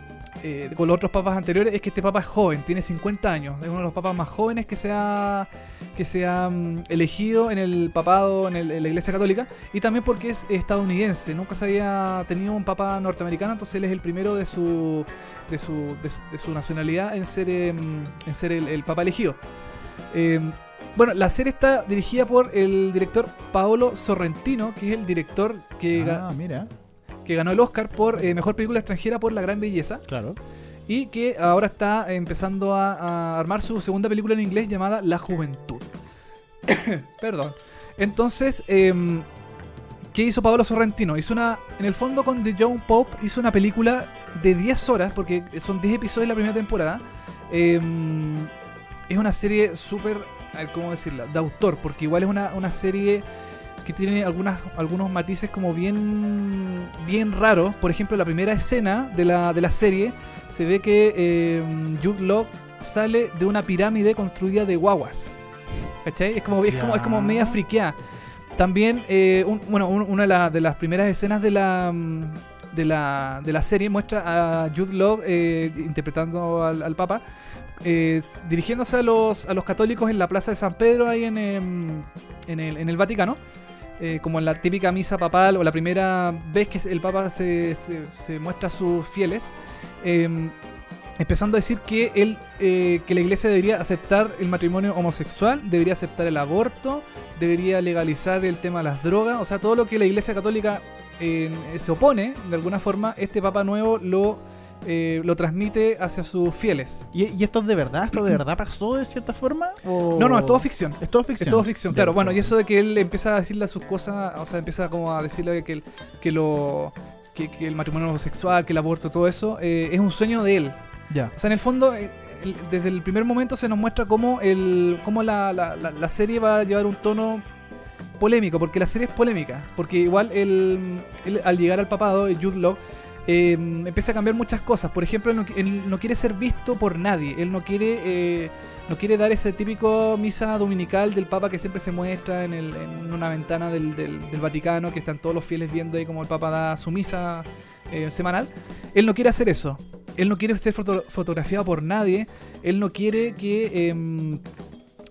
eh, con los otros papas anteriores es que este papa es joven, tiene 50 años. Es uno de los papas más jóvenes que se ha, que se ha mm, elegido en el papado, en, el- en la iglesia católica. Y también porque es estadounidense. Nunca se había tenido un papa norteamericano, entonces él es el primero de su, de su, de su, de su nacionalidad en ser, em, en ser el, el papa elegido. Em, bueno, la serie está dirigida por el director Paolo Sorrentino, que es el director que, Ah, mira, que ganó el Oscar por eh, Mejor Película Extranjera por La Gran Belleza claro. y que ahora está empezando a, a armar su segunda película en inglés llamada La Juventud. Perdón. Entonces, em, ¿qué hizo Paolo Sorrentino? Hizo una, en el fondo con The John Pope hizo una película de 10 horas, porque son 10 episodios la primera temporada. Em, es una serie súper, a ver, ¿cómo decirla? De autor, porque igual es una, una serie que tiene algunas, algunos matices como bien, bien raros. Por ejemplo, la primera escena de la, de la serie se ve que eh, Jude Law sale de una pirámide construida de guaguas. ¿Cachai? Es como, es como, es como media friqueada. También, eh, un- bueno, un- una de, la- de las primeras escenas de la, de la, de la serie muestra a Jude Law eh, interpretando al, al Papa, eh, dirigiéndose a los, a los católicos en la plaza de San Pedro, ahí en, em, en, el, en el Vaticano. Eh, como en la típica misa papal o la primera vez que el Papa se, se- muestra a sus fieles, em, empezando a decir que, él, eh, que la iglesia debería aceptar el matrimonio homosexual, debería aceptar el aborto, debería legalizar el tema de las drogas, o sea, todo lo que la iglesia católica eh, se opone, de alguna forma, este Papa nuevo lo, eh, lo transmite hacia sus fieles. ¿Y, y esto es de verdad? ¿Esto de verdad pasó de cierta forma? ¿O- No, no, es todo ficción. Es todo ficción. Es todo ficción, claro. Bueno, y eso de que él empieza a decirle sus cosas, o sea, empieza como a decirle que el, que lo que, que el matrimonio homosexual, que el aborto, todo eso, eh, es un sueño de él. Ya. O sea, en el fondo, eh, desde el primer momento se nos muestra cómo, el, cómo la, la- la- la serie va a llevar un tono polémico, porque la serie es polémica, porque igual el, él, al llegar al papado, el Jude Law, eh, empieza a cambiar muchas cosas. Por ejemplo, él no, quiere ser visto por nadie, él no quiere... eh, no quiere dar ese típico misa dominical del Papa que siempre se muestra en, una ventana del, del- Vaticano, que están todos los fieles viendo ahí como el Papa da su misa eh, semanal. Él no quiere hacer eso. Él no quiere ser foto- fotografiado por nadie. Él no quiere que em,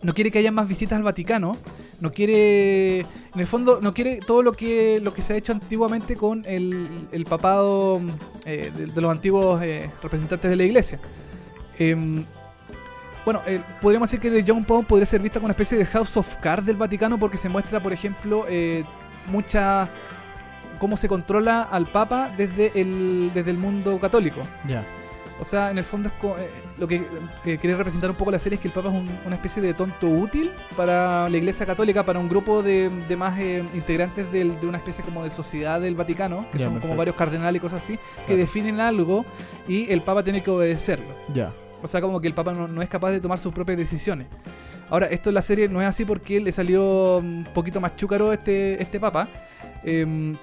no quiere que haya más visitas al Vaticano. No quiere, en el fondo, no quiere todo lo que lo que se ha hecho antiguamente con el, el papado eh, de, de los antiguos eh, representantes de la Iglesia. Em, bueno, eh, podríamos decir que The John Pope podría ser vista como una especie de House of Cards del Vaticano porque se muestra, por ejemplo, mucha cómo se controla al Papa desde el, desde el mundo católico. Ya. O sea, en el fondo es co- eh, lo que quiere representar un poco la serie es que el Papa es un- una especie de tonto útil para la Iglesia Católica, para un grupo de, de más eh, integrantes del- de una especie como de sociedad del Vaticano, que son como varios cardenales y cosas así, que definen algo y el Papa tiene que obedecerlo. Ya. O sea, como que el Papa no, no es capaz de tomar sus propias decisiones. Ahora, esto en la serie no es así porque le salió un poquito más chúcaro este, este Papa. Em,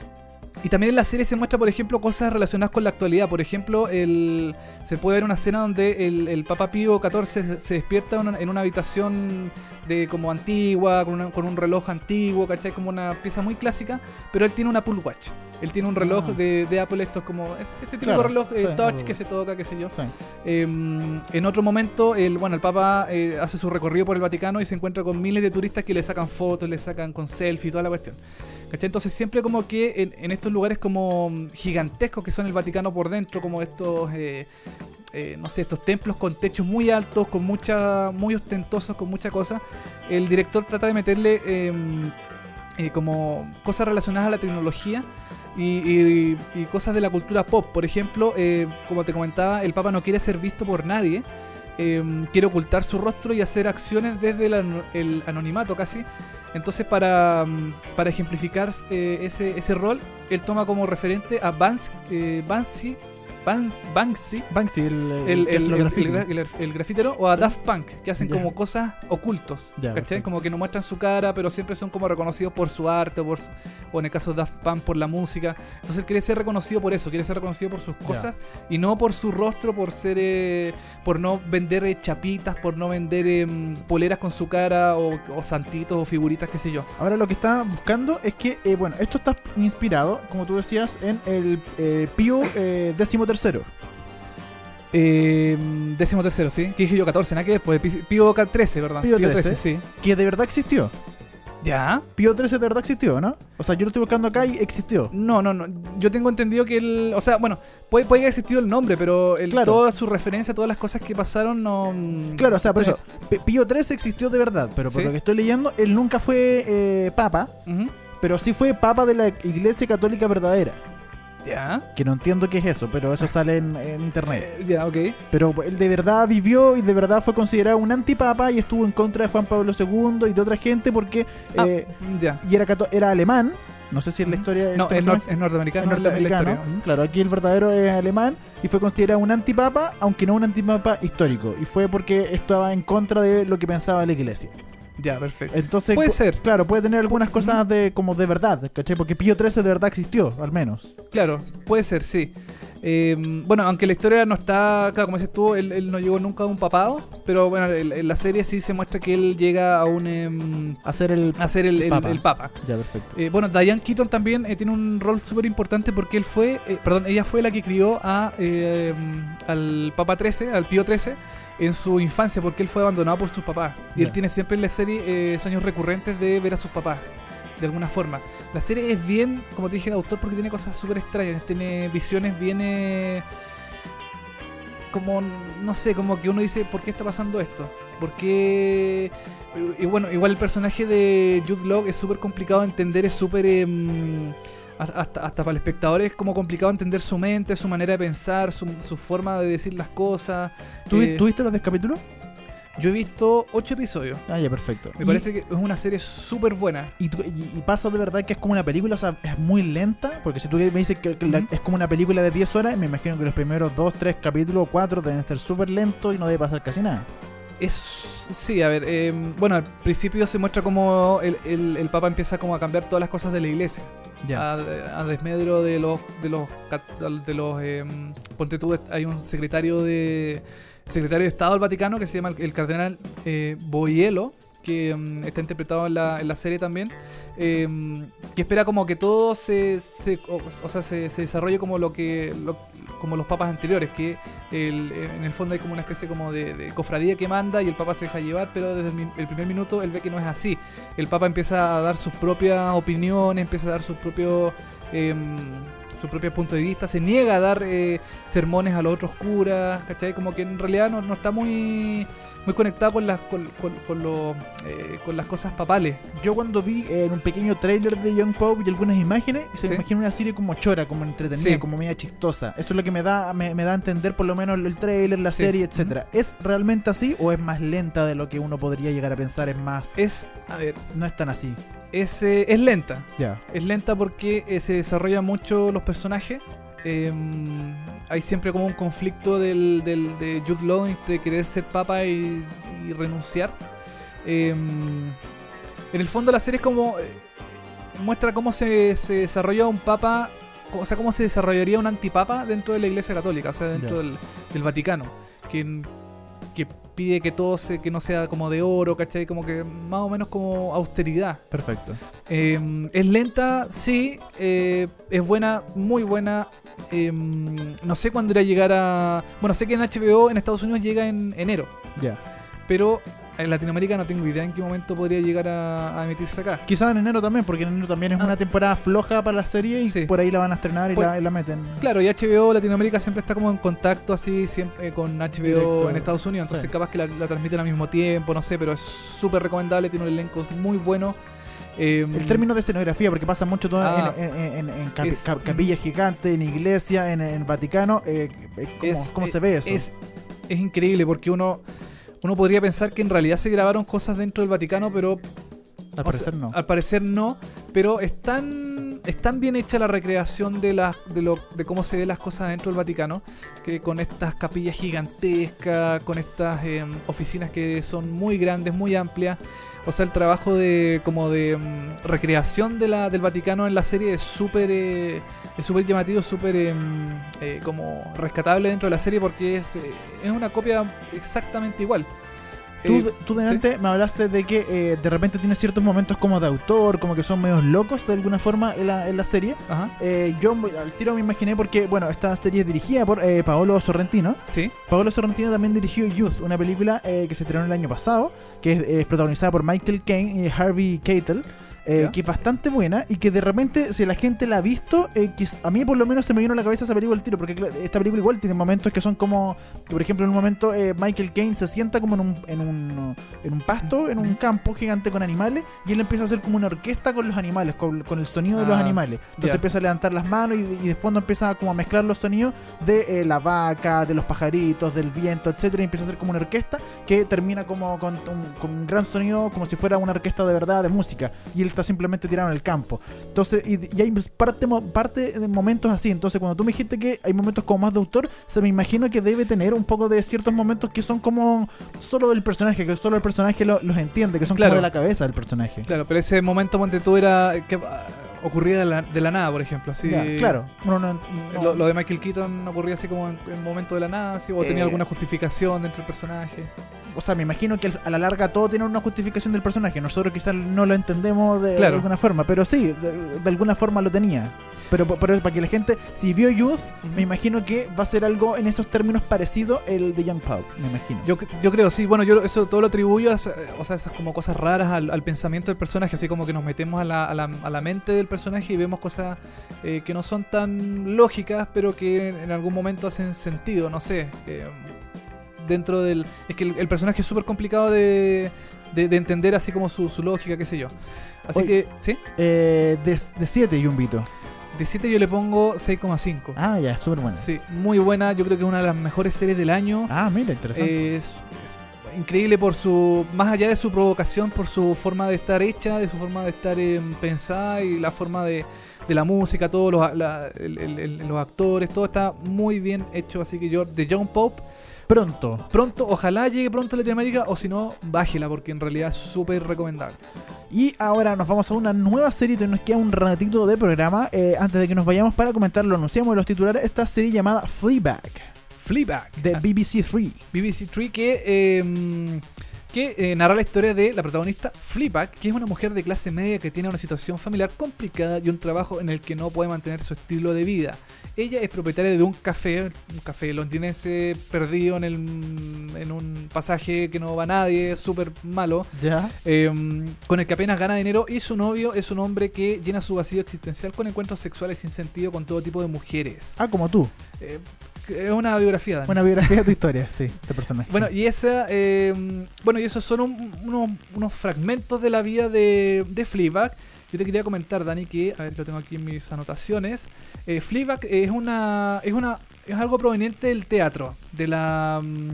y también en la serie se muestra, por ejemplo, cosas relacionadas con la actualidad. Por ejemplo, el, se puede ver una escena donde el, el Papa Pío XIV se, se despierta una- en una habitación de como antigua, con, una- con un reloj antiguo, ¿cachai? Como una pieza muy clásica, pero él tiene una Apple Watch. Él tiene un reloj Ah. de, de Apple, estos como este típico Claro, reloj eh, sí, touch que se toca, qué sé yo. Sí. Eh, en otro momento, el, bueno, el Papa eh, hace su recorrido por el Vaticano y se encuentra con miles de turistas que le sacan fotos, le sacan con selfie, toda la cuestión. ¿Cachai? Entonces siempre como que en, estos lugares como gigantescos que son el Vaticano por dentro, como estos, eh, eh, no sé, estos templos con techos muy altos, con mucha, muy ostentosos, con mucha cosa, el director trata de meterle eh, eh, como cosas relacionadas a la tecnología y, cosas de la cultura pop. Por ejemplo, eh, como te comentaba, el Papa no quiere ser visto por nadie. eh, quiere ocultar su rostro y hacer acciones desde el, el anonimato casi. Entonces, para, mm, para ejemplificar eh, ese, ese rol, él toma como referente a Bans, eh, Banksy, Banksy, el, el, el, el- el gra- el- el grafitero, o a Daft Punk, que hacen Ya. como cosas ocultos. Ya, ¿cachai? Como que no muestran su cara, pero siempre son como reconocidos por su arte, o, por, o en el caso de Daft Punk por la música. Entonces él quiere ser reconocido por eso, quiere ser reconocido por sus cosas y no por su rostro, por ser, eh, por no vender eh, chapitas, por no vender em, poleras con su cara o, o santitos o figuritas, qué sé yo. Ahora lo que está buscando es que, eh, bueno, esto está inspirado, como tú decías, en el eh, Pío eh, XIII. Eh, décimo tercero, sí. ¿Qué dije yo? 14, nada que ver. Pues Pío 13, ¿verdad? Pío 13. sí. Que de verdad existió. ¿Ya? Pío 13 de verdad existió, ¿no? O sea, yo lo estoy buscando acá y existió. No, no, no. Yo tengo entendido que el. O sea, bueno, puede, puede haber existido el nombre, pero el, Claro. toda su referencia, todas las cosas que pasaron, no. mm, Claro, o sea, por eso, Pío 13 existió de verdad, pero por Sí. lo que estoy leyendo, él nunca fue eh, papa, pero sí fue papa de la Iglesia Católica verdadera. Ya. Que no entiendo qué es eso, pero eso sale en, en internet. Eh, ya, ok. Pero él de verdad vivió y de verdad fue considerado un antipapa y estuvo en contra de Juan Pablo II y de otra gente porque Ah, eh, ya. y era, era alemán. No sé si en la historia No, es, nor- es norteamericano. es la- la norteamericano. Claro, aquí el verdadero es alemán y fue considerado un antipapa, aunque no un antipapa histórico. Y fue porque estaba en contra de lo que pensaba la iglesia. Ya, perfecto. Entonces, Puede ser. Claro, puede tener algunas cosas de como de verdad, ¿cachai? Porque Pío XIII de verdad existió, al menos. Claro, puede ser, sí. Eh, bueno, aunque la historia no está, claro, como dices tú, él, él no llegó nunca a un papado, pero bueno, en, en la serie sí se muestra que él llega a un em, Hacer el... a ser el, el- Papa. el papa. Ya, perfecto. Eh, bueno, Diane Keaton también eh, tiene un rol súper importante porque él fue, eh, perdón, ella fue la que crió a, eh, al Papa 13, al Pío 13, en su infancia porque él fue abandonado por sus papás. Y él tiene siempre en la serie eh, sueños recurrentes de ver a sus papás, de alguna forma. La serie es bien, como te dije, de autor porque tiene cosas súper extrañas, tiene visiones bien... eh, como, no sé, como que uno dice, ¿por qué está pasando esto? ¿Por qué...? Y bueno, igual el personaje de Jude Law es súper complicado de entender, es súper... em, hasta, hasta para el espectador es como complicado entender su mente, su manera de pensar, su, su forma de decir las cosas. ¿Tú, Eh, ¿Tuviste los 10 capítulos? yo he visto ocho episodios. Ah, ya, perfecto. Me Y- parece que es una serie súper buena. Y, y- y pasa de verdad que es como una película, o sea, es muy lenta, porque si tú me dices que, que la- Ujú. es como una película de 10 horas, me imagino que los primeros 2, 3 capítulos o 4 deben ser súper lentos y no debe pasar casi nada. Es, sí, a ver, eh, bueno, al principio se muestra como el, el- el Papa empieza como a cambiar todas las cosas de la iglesia. A, a desmedro de los de los de los eh, ponte tú, hay un secretario de secretario de Estado del Vaticano que se llama el, el cardenal eh, que mm, está interpretado en la, en la serie también eh, que espera como que todo se, se- o, o sea se, se desarrolle como lo que lo- como los papas anteriores que el- en el fondo hay como una especie como de, cofradía que manda y el papa se deja llevar pero desde el, primer minuto él ve que no es así el Papa empieza a dar sus propias opiniones, empieza a dar sus propios eh, su propio punto de vista, se niega a dar eh, sermones a los otros curas, ¿cachai? Como que en realidad no, no está muy muy conectado con las con, con- con lo, eh, con las cosas papales. Yo cuando vi eh, en un pequeño trailer de Young Pope y algunas imágenes, se Sí. me imagina una serie como chora, como entretenida, Sí. como media chistosa. Eso es lo que me da, me, me da a entender por lo menos el trailer, la Sí. serie, etcétera. ¿Es realmente así o es más lenta de lo que uno podría llegar a pensar? Es más... Es, a ver, No es tan así. es, eh, es lenta. Ya. Es lenta porque eh, se desarrollan mucho los personajes. Eh, hay siempre como un conflicto del, del- de Jude Law entre querer ser papa y, y renunciar. Eh, en el fondo la serie es como... eh, muestra cómo se, se desarrolla un papa... O sea, cómo se desarrollaría un antipapa dentro de la iglesia católica, o sea, dentro del, del Vaticano. Que, que pide que todo se, que no sea como de oro, ¿cachai? Como que más o menos como austeridad. Perfecto. Eh, es lenta, sí. eh, es buena, muy buena. eh, no sé cuándo irá a llegar a. Bueno, sé que en HBO en Estados Unidos llega en enero. Ya. Pero en Latinoamérica no tengo idea en qué momento podría llegar a, a emitirse acá. Quizás en enero también, porque en enero también es Ah. una temporada floja para la serie y Sí. por ahí la van a estrenar y, Pues- la, y la meten. Claro, y HBO Latinoamérica siempre está como en contacto así siempre, eh, con HBO Directo. en Estados Unidos. Entonces Sí. capaz que la, la transmiten al mismo tiempo, no sé, pero es súper recomendable, tiene un elenco muy bueno. Eh, El término de escenografía, porque pasa mucho todo Ah. en, en- en- en capi- Es- cap- capillas gigantes, en iglesia, en, Vaticano. eh, ¿Cómo, Es- cómo eh, se ve eso? Es, es increíble porque uno, uno podría pensar que en realidad se grabaron cosas dentro del Vaticano, pero Al parecer sea, no. Al parecer no, pero es tan, es tan bien hecha la recreación de, las de, lo, de cómo se ven las cosas dentro del Vaticano, que con estas capillas gigantescas, con estas eh, oficinas que son muy grandes, muy amplias. O sea, el trabajo de como de mm, recreación de la, del Vaticano en la serie es súper eh, súper llamativo, súper mm, eh, como rescatable dentro de la serie porque es, eh, es una copia exactamente igual. Tú, tú delante me hablaste de que eh, de repente tiene ciertos momentos como de autor, como que son medios locos de alguna forma en la, en la serie. Ajá. Eh, yo al tiro me imaginé porque, bueno, esta serie es dirigida por eh, Paolo Sorrentino. Sí. Paolo Sorrentino también dirigió Youth, una película eh, que se estrenó el año pasado, que es, es protagonizada por Michael Caine y Harvey Keitel. Eh, que es bastante buena y que de repente, si la gente la ha visto, eh, que a mí por lo menos se me vino a la cabeza esa película al tiro, porque esta película igual tiene momentos que son como, que por ejemplo en un momento eh, Michael Caine se sienta como en un, en, un, en un pasto, en un campo gigante con animales, y él empieza a hacer como una orquesta con los animales, con, con el sonido de los Ah, animales. Entonces empieza a levantar las manos y, de- y de fondo empieza como a mezclar los sonidos de la vaca, de los pajaritos, del viento, etcétera, y empieza a hacer como una orquesta que termina como con un, con un gran sonido, como si fuera una orquesta de verdad de música, y él está simplemente tirado en el campo. Entonces, y, y hay parte, mo- parte de momentos así. Entonces, cuando tú me dijiste que hay momentos como más de autor, se me imagino que debe tener un poco de ciertos momentos que son como solo del personaje, que solo el personaje lo- los entiende, que son Claro. como de la cabeza del personaje. Claro, pero ese momento, ponte tú, era que ah, ocurría de la, de la nada, por ejemplo. Así, Ya, claro. No- no- Lo, lo de Michael Keaton ocurría así como en, en momento de la nada, así, o tenía Eh, alguna justificación dentro del personaje. O sea, me imagino que a la larga todo tiene una justificación del personaje. Nosotros quizás no lo entendemos de, alguna forma, pero sí, de, de alguna forma lo tenía. Pero, pero para que la gente, si vio Youth, me imagino que va a ser algo en esos términos parecido el de Young Pulp, me imagino. Yo, yo creo, sí, bueno, yo eso todo lo atribuyo a, o sea, esas como cosas raras al, al pensamiento del personaje, así como que nos metemos a la, a la, a la mente del personaje y vemos cosas eh, que no son tan lógicas, pero que en algún momento hacen sentido, no sé. eh, dentro del... Es que el, el personaje es súper complicado de, de, de entender así como su, su lógica, qué sé yo. Así Oye. que, ¿sí? Eh, de 7, Yumbito. De 7 yo le pongo 6,5. Ah, ya, súper buena. Sí, muy buena, yo creo que es una de las mejores series del año. Ah, mira, interesante. Es, es increíble por su. Más allá de su provocación, por su forma de estar hecha, de su forma de estar eh, pensada y la forma de, de la música, todos los, la- el- el- el- los actores, todo está muy bien hecho. Así que yo, de John Pope, Pronto. pronto, ojalá llegue pronto a Latinoamérica o si no, bájela porque en realidad es súper recomendable. Y ahora nos vamos a una nueva serie que nos queda un ratito de programa. eh, antes de que nos vayamos para comentar, lo anunciamos en los titulares, esta serie llamada Fleabag Fleabag. de BBC Three. BBC Three que, eh, que eh, narra la historia de la protagonista Fleabag, que es una mujer de clase media que tiene una situación familiar complicada y un trabajo en el que no puede mantener su estilo de vida. Ella es propietaria de un café, un café londinense perdido en, el, en un pasaje que no va a nadie, súper malo, Ya. eh, con el que apenas gana dinero y su novio es un hombre que llena su vacío existencial con encuentros sexuales sin sentido con todo tipo de mujeres. Ah, como tú. Eh, es una biografía, Dani. Buena biografía de tu historia, sí, este personaje. Bueno, y esa, eh, bueno, y esos son un- unos, unos fragmentos de la vida de, de Fleabag. Yo te quería comentar, Dani, que, a ver, lo tengo aquí en mis anotaciones. Eh, Fleabag es una, es una, es algo proveniente del teatro, de la, mm,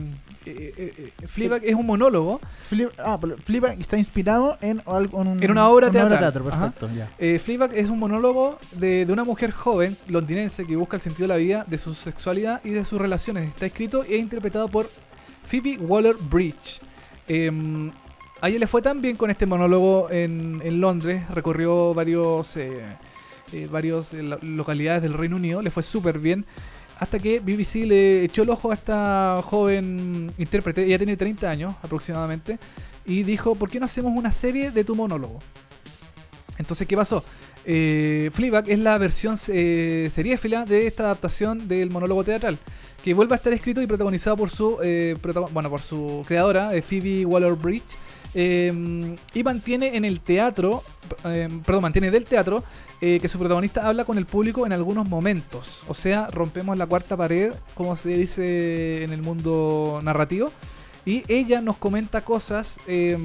eh, eh, eh, Fleabag es un monólogo. Fle- ah, pero Fleabag está inspirado en, un- En una obra teatral. teatro, Ajá. perfecto, ya. Eh, Fleabag es un monólogo de, de una mujer joven londinense que busca el sentido de la vida, de su sexualidad y de sus relaciones. Está escrito e interpretado por Phoebe Waller-Bridge. A ella le fue tan bien con este monólogo en, Londres, recorrió varios, eh, eh, varios eh, lo- localidades del Reino Unido, le fue súper bien. Hasta que BBC le echó el ojo a esta joven intérprete, ella tiene 30 años aproximadamente, y dijo, ¿por qué no hacemos una serie de tu monólogo? Entonces, ¿qué pasó? Eh, Fleabag es la versión eh, seriéfila de esta adaptación del monólogo teatral, que vuelve a estar escrito y protagonizado por su, bueno, por su creadora, Phoebe Waller-Bridge, eh, y mantiene en el teatro, eh, perdón, mantiene del teatro eh, que su protagonista habla con el público en algunos momentos. O sea, rompemos la cuarta pared, como se dice en el mundo narrativo, y ella nos comenta cosas eh,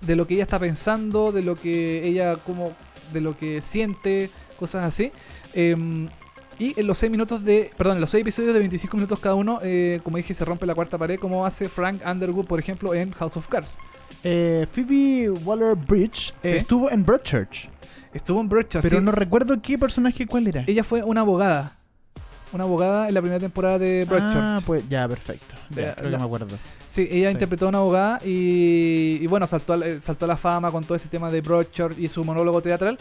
de lo que ella está pensando, de lo que ella como de lo que siente, cosas así. Y en los 6 minutos de. Perdón, en los 6 episodios de 25 minutos cada uno, eh, como dije, se rompe la cuarta pared, como hace Frank Underwood, por ejemplo, en House of Cards. Eh, Phoebe Waller-Bridge eh, Sí. estuvo en Broadchurch, Estuvo en Broadchurch. pero sí. no recuerdo qué personaje cuál era. Ella fue una abogada. Una abogada en la primera temporada de Broadchurch. Ah, pues ya, perfecto. Ya, La- creo la- que me acuerdo. Sí, ella Sí. interpretó a una abogada y, y bueno, saltó a, la- saltó a la fama con todo este tema de Broadchurch y su monólogo teatral.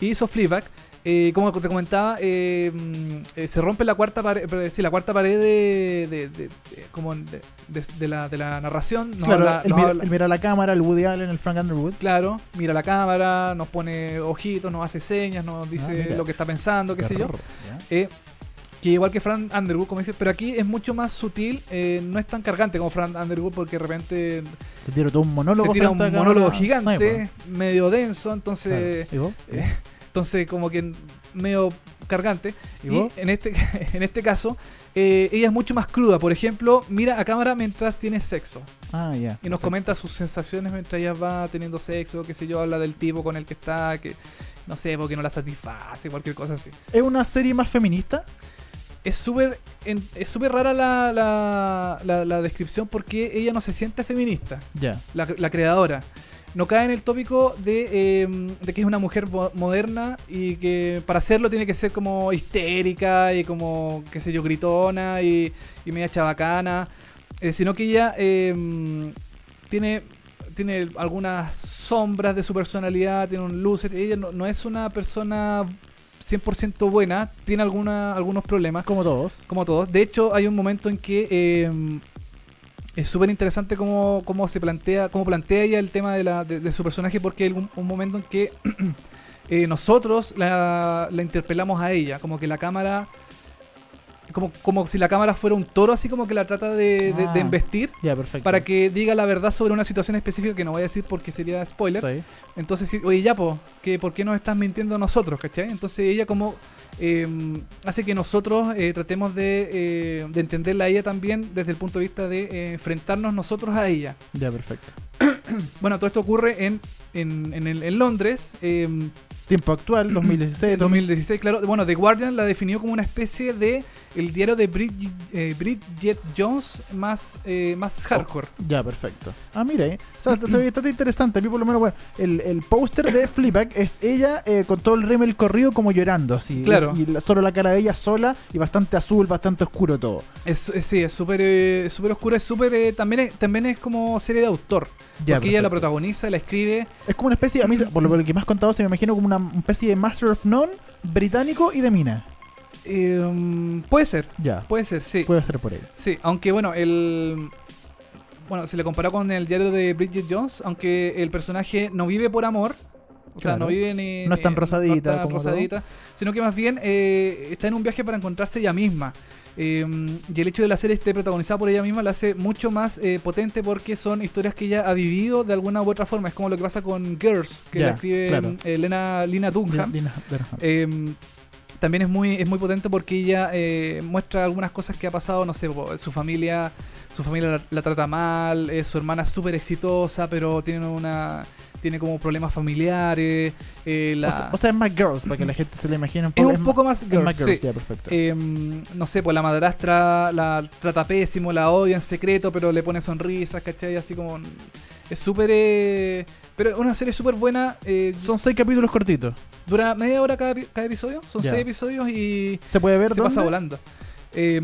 Y hizo Fleabag. Eh, como te comentaba, eh, eh, se rompe la cuarta pared, pero, sí, la cuarta pared de, de- de- como de, la, de la narración. Nos claro, habla- él, mira, habla- él mira la cámara, el Woody Allen, el Frank Underwood. Claro, mira la cámara, nos pone ojitos, nos hace señas, nos dice Ah, lo que está pensando, qué sé yo. Eh, que igual que Frank Underwood, como dije, pero aquí es mucho más sutil, eh, no es tan cargante como Frank Underwood porque de repente Se tira todo un monólogo. se tira un monólogo gigante, Sí, medio denso, pues. entonces, Claro. Entonces como que medio cargante. ¿Y Y, en este en este caso, eh, ella es mucho más cruda. Por ejemplo, mira a cámara mientras tiene sexo. Ah, ya. Y nos perfecto. comenta sus sensaciones mientras ella va teniendo sexo, qué sé yo, habla del tipo con el que está, que no sé, porque no la satisface, cualquier cosa así. ¿Es una serie más feminista? Es súper es súper rara la, la, la- la descripción porque ella no se siente feminista, Ya. la, la creadora. No cae en el tópico de, eh, de que es una mujer mo- moderna y que para hacerlo tiene que ser como histérica y como, qué sé yo, gritona y, y media chabacana. eh, sino que ella eh, tiene, tiene algunas sombras de su personalidad, tiene un luz. Ella no, no es una persona 100% buena, tiene alguna, algunos problemas Como todos. como todos. De hecho, hay un momento en que eh, es súper interesante cómo, cómo se plantea, cómo plantea ella el tema de, la, de, de su personaje, porque hay un, un momento en que eh, nosotros la, la interpelamos a ella, como que la cámara, como, como si la cámara fuera un toro, así como que la trata de, de- de Ah. embestir. Ya, perfecto. Para que diga la verdad sobre una situación específica que no voy a decir porque sería spoiler. Sí. Entonces, oye, ya, po, que ¿por qué nos estás mintiendo a nosotros, cachai? Entonces ella como eh, hace que nosotros eh, tratemos de, eh, de entenderla a ella también desde el punto de vista de eh, enfrentarnos nosotros a ella. Ya, perfecto. Bueno, todo esto ocurre en, en, en, el- en Londres, eh, Tiempo actual, 2016. 2016, claro. Bueno, The Guardian la definió como una especie de el diario de Bridget, eh, Bridget Jones más, eh, más hardcore. Ya, perfecto. Ah, mira, eh. O sea, está, interesante. A mí, por lo menos, bueno, el, el póster de Fleabag es ella eh, con todo el rímel corrido, como llorando, así. Claro. Y solo la cara de ella sola y bastante azul, bastante oscuro todo. Es, es- sí, es súper eh, súper oscura, es súper... eh, también, es, también es como serie de autor. Ya, porque ella la protagoniza, la escribe. Es como una especie, a mí, por lo que me has contado, se me imagino como una especie de Master of None británico y de mina. Eh, puede ser, Ya, puede ser, sí. puede ser por ahí. Sí, aunque bueno, el... Bueno, se le comparó con el diario de Bridget Jones, aunque el personaje no vive por amor. O sea, no vive ni... No es tan rosadita no tan como rosadita, sino que más bien eh, está en un viaje para encontrarse ella misma. Eh, y el hecho de la serie esté protagonizada por ella misma la hace mucho más eh, potente porque son historias que ella ha vivido de alguna u otra forma. Es como lo que pasa con Girls, que la escribe claro. Elena, Lina Dunham. Lina Dunham. También es muy, es muy potente porque ella eh, muestra algunas cosas que ha pasado, no sé, su familia, su familia la, la trata mal, eh, su hermana es súper exitosa, pero tiene una tiene como problemas familiares, eh, la- o, sea, o sea, es más girls, para que la gente se le imagine un es poco. un poco más es girl, más girls, sí. ya, perfecto. Eh, no sé, pues la madrastra la trata pésimo, la odia en secreto, pero le pone sonrisas, ¿cachai? Así como... Es súper... eh, pero es una serie súper buena. eh, Son seis capítulos cortitos. dura media hora cada, cada episodio. Son seis episodios y ¿Se puede ver se dónde? pasa volando. Eh,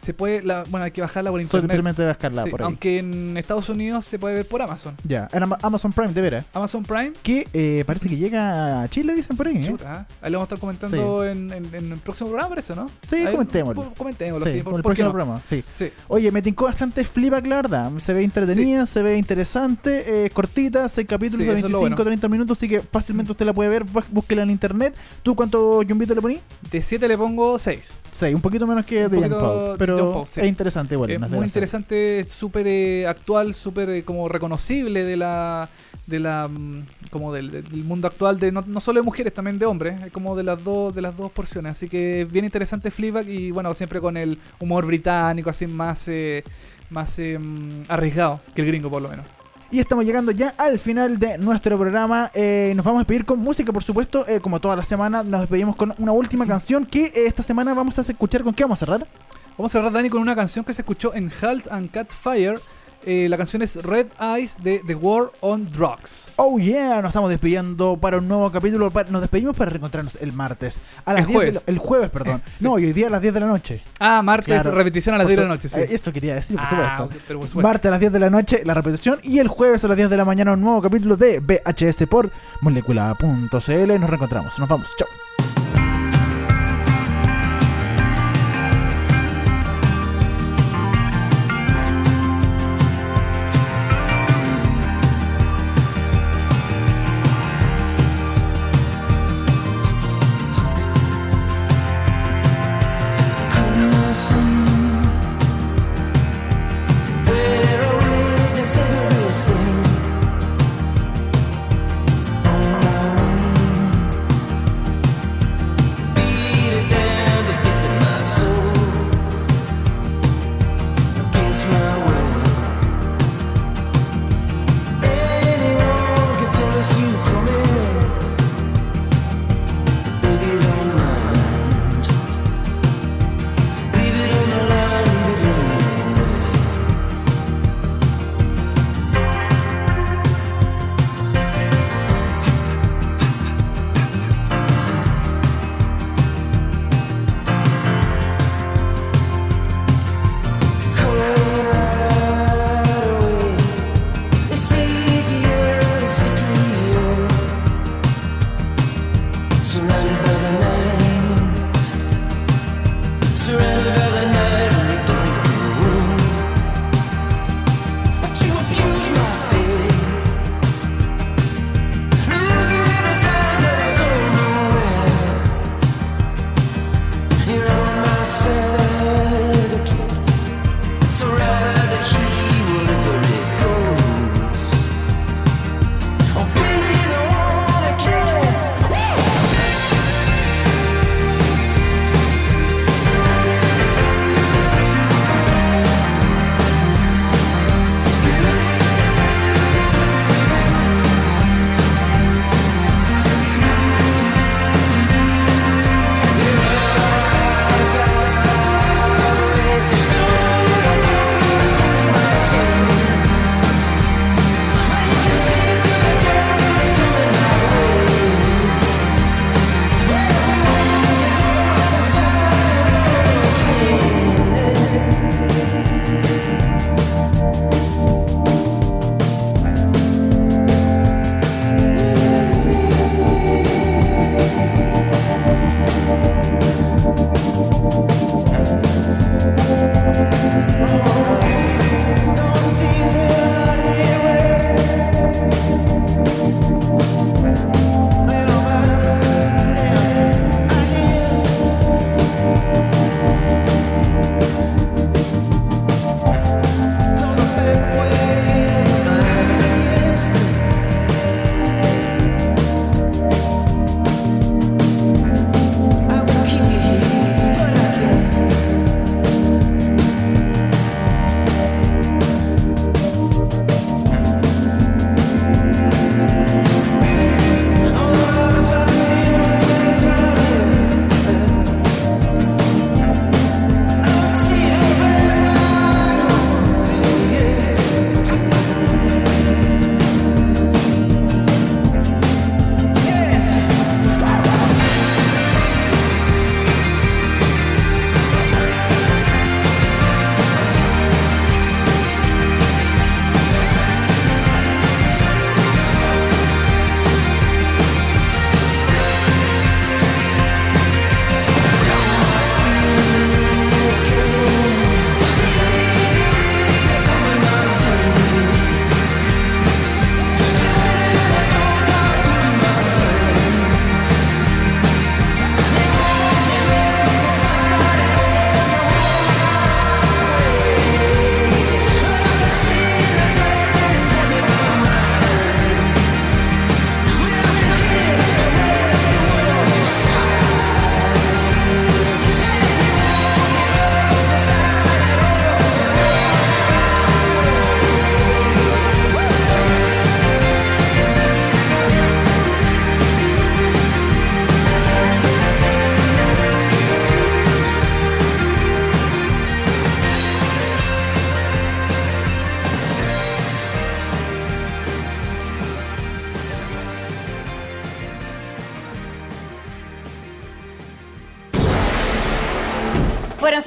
se puede... La, bueno, hay que bajarla por internet. Simplemente descargarla Sí, por ahí. aunque en Estados Unidos se puede ver por Amazon. Ya, en Ama- Amazon Prime, de veras. Amazon Prime. Que eh, parece que llega a Chile, dicen por ahí, ¿eh? Chuta, ¿eh? ahí lo vamos a estar comentando en, en- en el próximo programa, parece, ¿no? Sí, Ahí- comentémoslo. Comentémoslo, Sí, sí. ¿por, el próximo no? programa, sí. Sí. Oye, me tincó bastante Fleabag, la verdad. Se ve entretenida, se ve interesante, cortita, seis capítulos Sí, de eso es lo 25, bueno. 30 minutos, así que fácilmente usted la puede ver, bú- búsquela en internet. ¿Tú cuánto yumbito le poní? De 7 le pongo 6. Seis, un poquito menos Sí, de Young de pero Young Pope, sí. es interesante igual. Es muy interesante, súper eh, actual, súper eh, como reconocible de la de la mm, como del, del mundo actual de no, no solo de mujeres también de hombres es como de las dos de las dos porciones así que bien interesante Fleabag y bueno siempre con el humor británico así más eh, más mm, arriesgado que el gringo por lo menos Y estamos llegando ya al final de nuestro programa. Eh, nos vamos a despedir con música, por supuesto. eh, como toda la semana, nos despedimos con una última canción que eh, esta semana vamos a escuchar. ¿Con qué vamos a cerrar? vamos a cerrar Dani con una canción que se escuchó en Halt and Cat Fire Eh, la canción es Red Eyes de The War on Drugs Oh yeah, nos estamos despidiendo para un nuevo capítulo. Nos despedimos para reencontrarnos el martes. A las El 10 de jueves. la- el jueves, perdón. No, y hoy día a las 10 de la noche. Ah, martes, Claro. repetición a las Por 10 de la noche, sí. eh, Eso quería decir, por Ah, supuesto. ok, pero por supuesto. Martes a las 10 de la noche, la repetición. Y el jueves a las 10 de la mañana, un nuevo capítulo de VHS por molecula.cl. Nos reencontramos. Nos vamos. Chao.